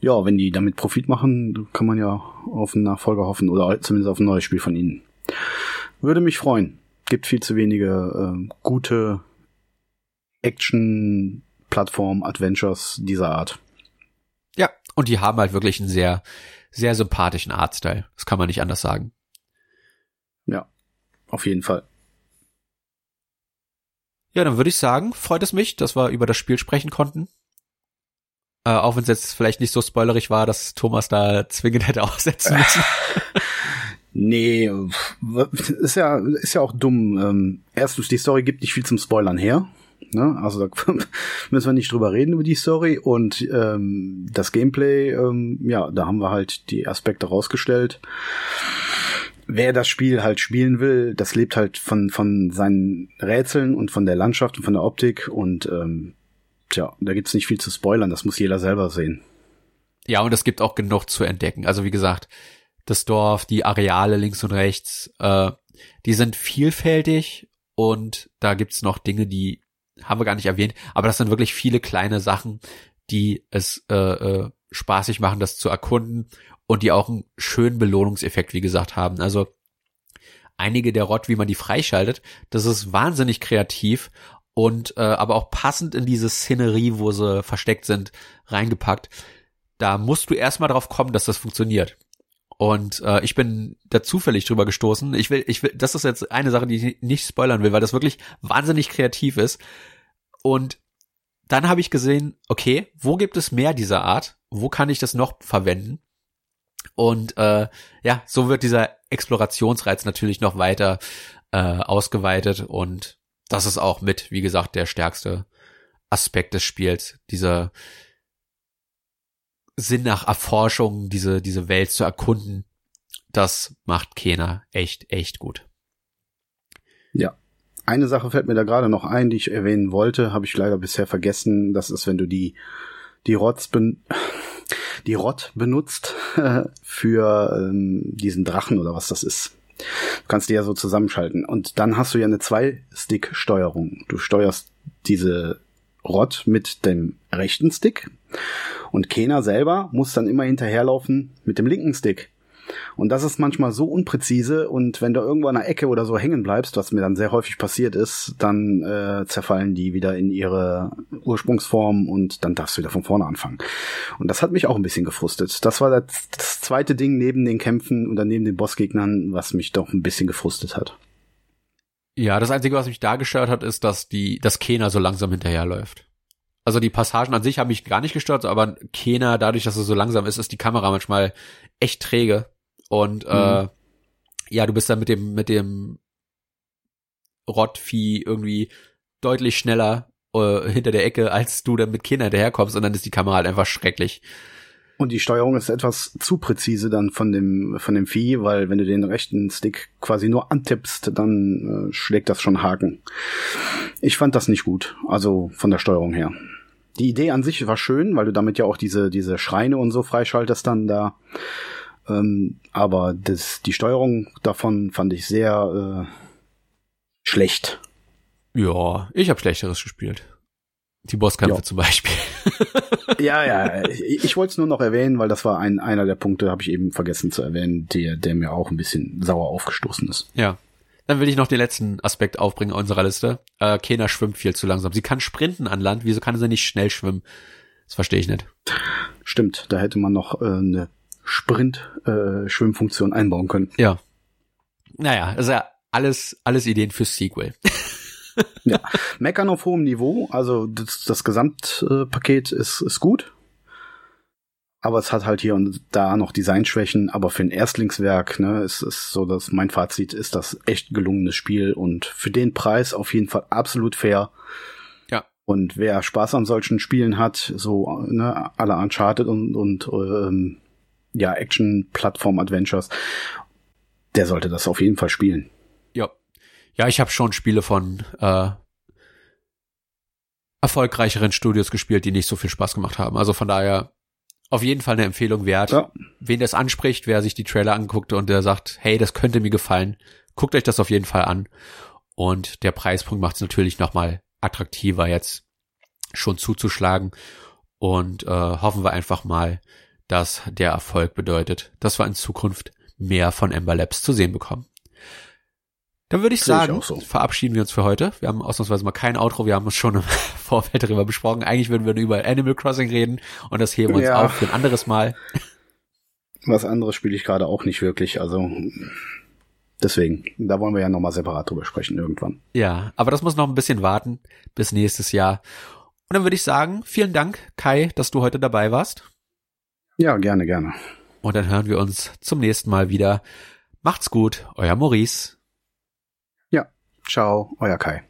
Ja, wenn die damit Profit machen, kann man ja auf einen Nachfolger hoffen oder zumindest auf ein neues Spiel von ihnen. Würde mich freuen. Gibt viel zu wenige äh, gute Action-Plattform-Adventures dieser Art. Ja, und die haben halt wirklich einen sehr, sehr sympathischen Artstyle. Das kann man nicht anders sagen. Ja, auf jeden Fall. Ja, dann würde ich sagen, freut es mich, dass wir über das Spiel sprechen konnten. Äh, auch wenn es jetzt vielleicht nicht so spoilerig war, dass Thomas da zwingend hätte aussetzen müssen. nee, ist ja, ist ja auch dumm. Ähm, erstens, die Story gibt nicht viel zum Spoilern her. Ne? Also da müssen wir nicht drüber reden über die Story und ähm, das Gameplay, ähm, ja, da haben wir halt die Aspekte rausgestellt. Wer das Spiel halt spielen will, das lebt halt von von seinen Rätseln und von der Landschaft und von der Optik und ähm, tja, da gibt's nicht viel zu spoilern, das muss jeder selber sehen. Ja, und es gibt auch genug zu entdecken. Also wie gesagt, das Dorf, die Areale links und rechts, äh, die sind vielfältig und da gibt's noch Dinge, die haben wir gar nicht erwähnt, aber das sind wirklich viele kleine Sachen, die es äh, äh, spaßig machen, das zu erkunden und die auch einen schönen Belohnungseffekt, wie gesagt, haben. Also einige der Rott, wie man die freischaltet, das ist wahnsinnig kreativ und äh, aber auch passend in diese Szenerie, wo sie versteckt sind, reingepackt. Da musst du erstmal drauf kommen, dass das funktioniert. Und äh, ich bin da zufällig drüber gestoßen. Ich will, ich will, das ist jetzt eine Sache, die ich nicht spoilern will, weil das wirklich wahnsinnig kreativ ist. Und dann habe ich gesehen, okay, wo gibt es mehr dieser Art? Wo kann ich das noch verwenden? Und äh, ja, so wird dieser Explorationsreiz natürlich noch weiter äh, ausgeweitet und das ist auch mit, wie gesagt, der stärkste Aspekt des Spiels, dieser Sinn nach Erforschung, diese, diese Welt zu erkunden. Das macht Kena echt, echt gut. Ja. Eine Sache fällt mir da gerade noch ein, die ich erwähnen wollte, habe ich leider bisher vergessen. Das ist, wenn du die, die Rots ben die Rot benutzt für ähm, diesen Drachen oder was das ist. Du kannst die ja so zusammenschalten. Und dann hast du ja eine Zwei-Stick-Steuerung. Du steuerst diese Rot mit dem rechten Stick und Kena selber muss dann immer hinterherlaufen mit dem linken Stick. Und das ist manchmal so unpräzise und wenn du irgendwo an einer Ecke oder so hängen bleibst, was mir dann sehr häufig passiert ist, dann äh, zerfallen die wieder in ihre Ursprungsform und dann darfst du wieder von vorne anfangen. Und das hat mich auch ein bisschen gefrustet. Das war das, das zweite Ding neben den Kämpfen oder neben den Bossgegnern, was mich doch ein bisschen gefrustet hat. Ja, das Einzige, was mich da gestört hat, ist, dass die, dass Kena so langsam hinterherläuft. Also die Passagen an sich haben mich gar nicht gestört, aber Kena, dadurch, dass er so langsam ist, ist die Kamera manchmal echt träge. Und äh, mhm. ja, du bist dann mit dem, mit dem Rottvieh irgendwie deutlich schneller äh, hinter der Ecke, als du dann mit Kindern hinterherkommst und dann ist die Kamera halt einfach schrecklich. Und die Steuerung ist etwas zu präzise dann von dem, von dem Vieh, weil wenn du den rechten Stick quasi nur antippst, dann äh, schlägt das schon Haken. Ich fand das nicht gut, also von der Steuerung her. Die Idee an sich war schön, weil du damit ja auch diese, diese Schreine und so freischaltest dann da. Ähm, aber das, die Steuerung davon fand ich sehr äh, schlecht. Ja, ich habe schlechteres gespielt. Die Bosskämpfe ja. zum Beispiel. ja, ja, ich, ich wollte es nur noch erwähnen, weil das war ein, einer der Punkte, habe ich eben vergessen zu erwähnen, der, der mir auch ein bisschen sauer aufgestoßen ist. Ja. Dann will ich noch den letzten Aspekt aufbringen unserer Liste. Äh, Kena schwimmt viel zu langsam. Sie kann sprinten an Land, wieso kann sie nicht schnell schwimmen? Das verstehe ich nicht. Stimmt, da hätte man noch äh, eine Sprint-Schwimmfunktion äh, einbauen können. Ja. Naja, ist ja alles, alles Ideen fürs Sequel. ja. Meckern auf hohem Niveau, also das, das Gesamtpaket ist, ist gut. Aber es hat halt hier und da noch Designschwächen, aber für ein Erstlingswerk, ne, ist es so, dass mein Fazit ist das echt gelungenes Spiel und für den Preis auf jeden Fall absolut fair. Ja. Und wer Spaß an solchen Spielen hat, so, ne, alle Uncharted und, und ähm, ja, Action-Plattform-Adventures, der sollte das auf jeden Fall spielen. Ja. Ja, ich habe schon Spiele von äh, erfolgreicheren Studios gespielt, die nicht so viel Spaß gemacht haben. Also von daher auf jeden Fall eine Empfehlung wert. Ja. Wen das anspricht, wer sich die Trailer anguckt und der sagt, hey, das könnte mir gefallen, guckt euch das auf jeden Fall an. Und der Preispunkt macht es natürlich nochmal attraktiver jetzt schon zuzuschlagen. Und äh, hoffen wir einfach mal, dass der Erfolg bedeutet, dass wir in Zukunft mehr von Ember Labs zu sehen bekommen. Dann würde ich sagen, ich so. verabschieden wir uns für heute. Wir haben ausnahmsweise mal kein Outro, wir haben uns schon im Vorfeld darüber besprochen. Eigentlich würden wir nur über Animal Crossing reden und das heben wir uns ja. auf für ein anderes Mal. Was anderes spiele ich gerade auch nicht wirklich, also deswegen, da wollen wir ja nochmal separat drüber sprechen irgendwann. Ja, aber das muss noch ein bisschen warten bis nächstes Jahr. Und dann würde ich sagen, vielen Dank, Kai, dass du heute dabei warst. Ja, gerne, gerne. Und dann hören wir uns zum nächsten Mal wieder. Macht's gut, euer Maurice. Ciao, euer Kai.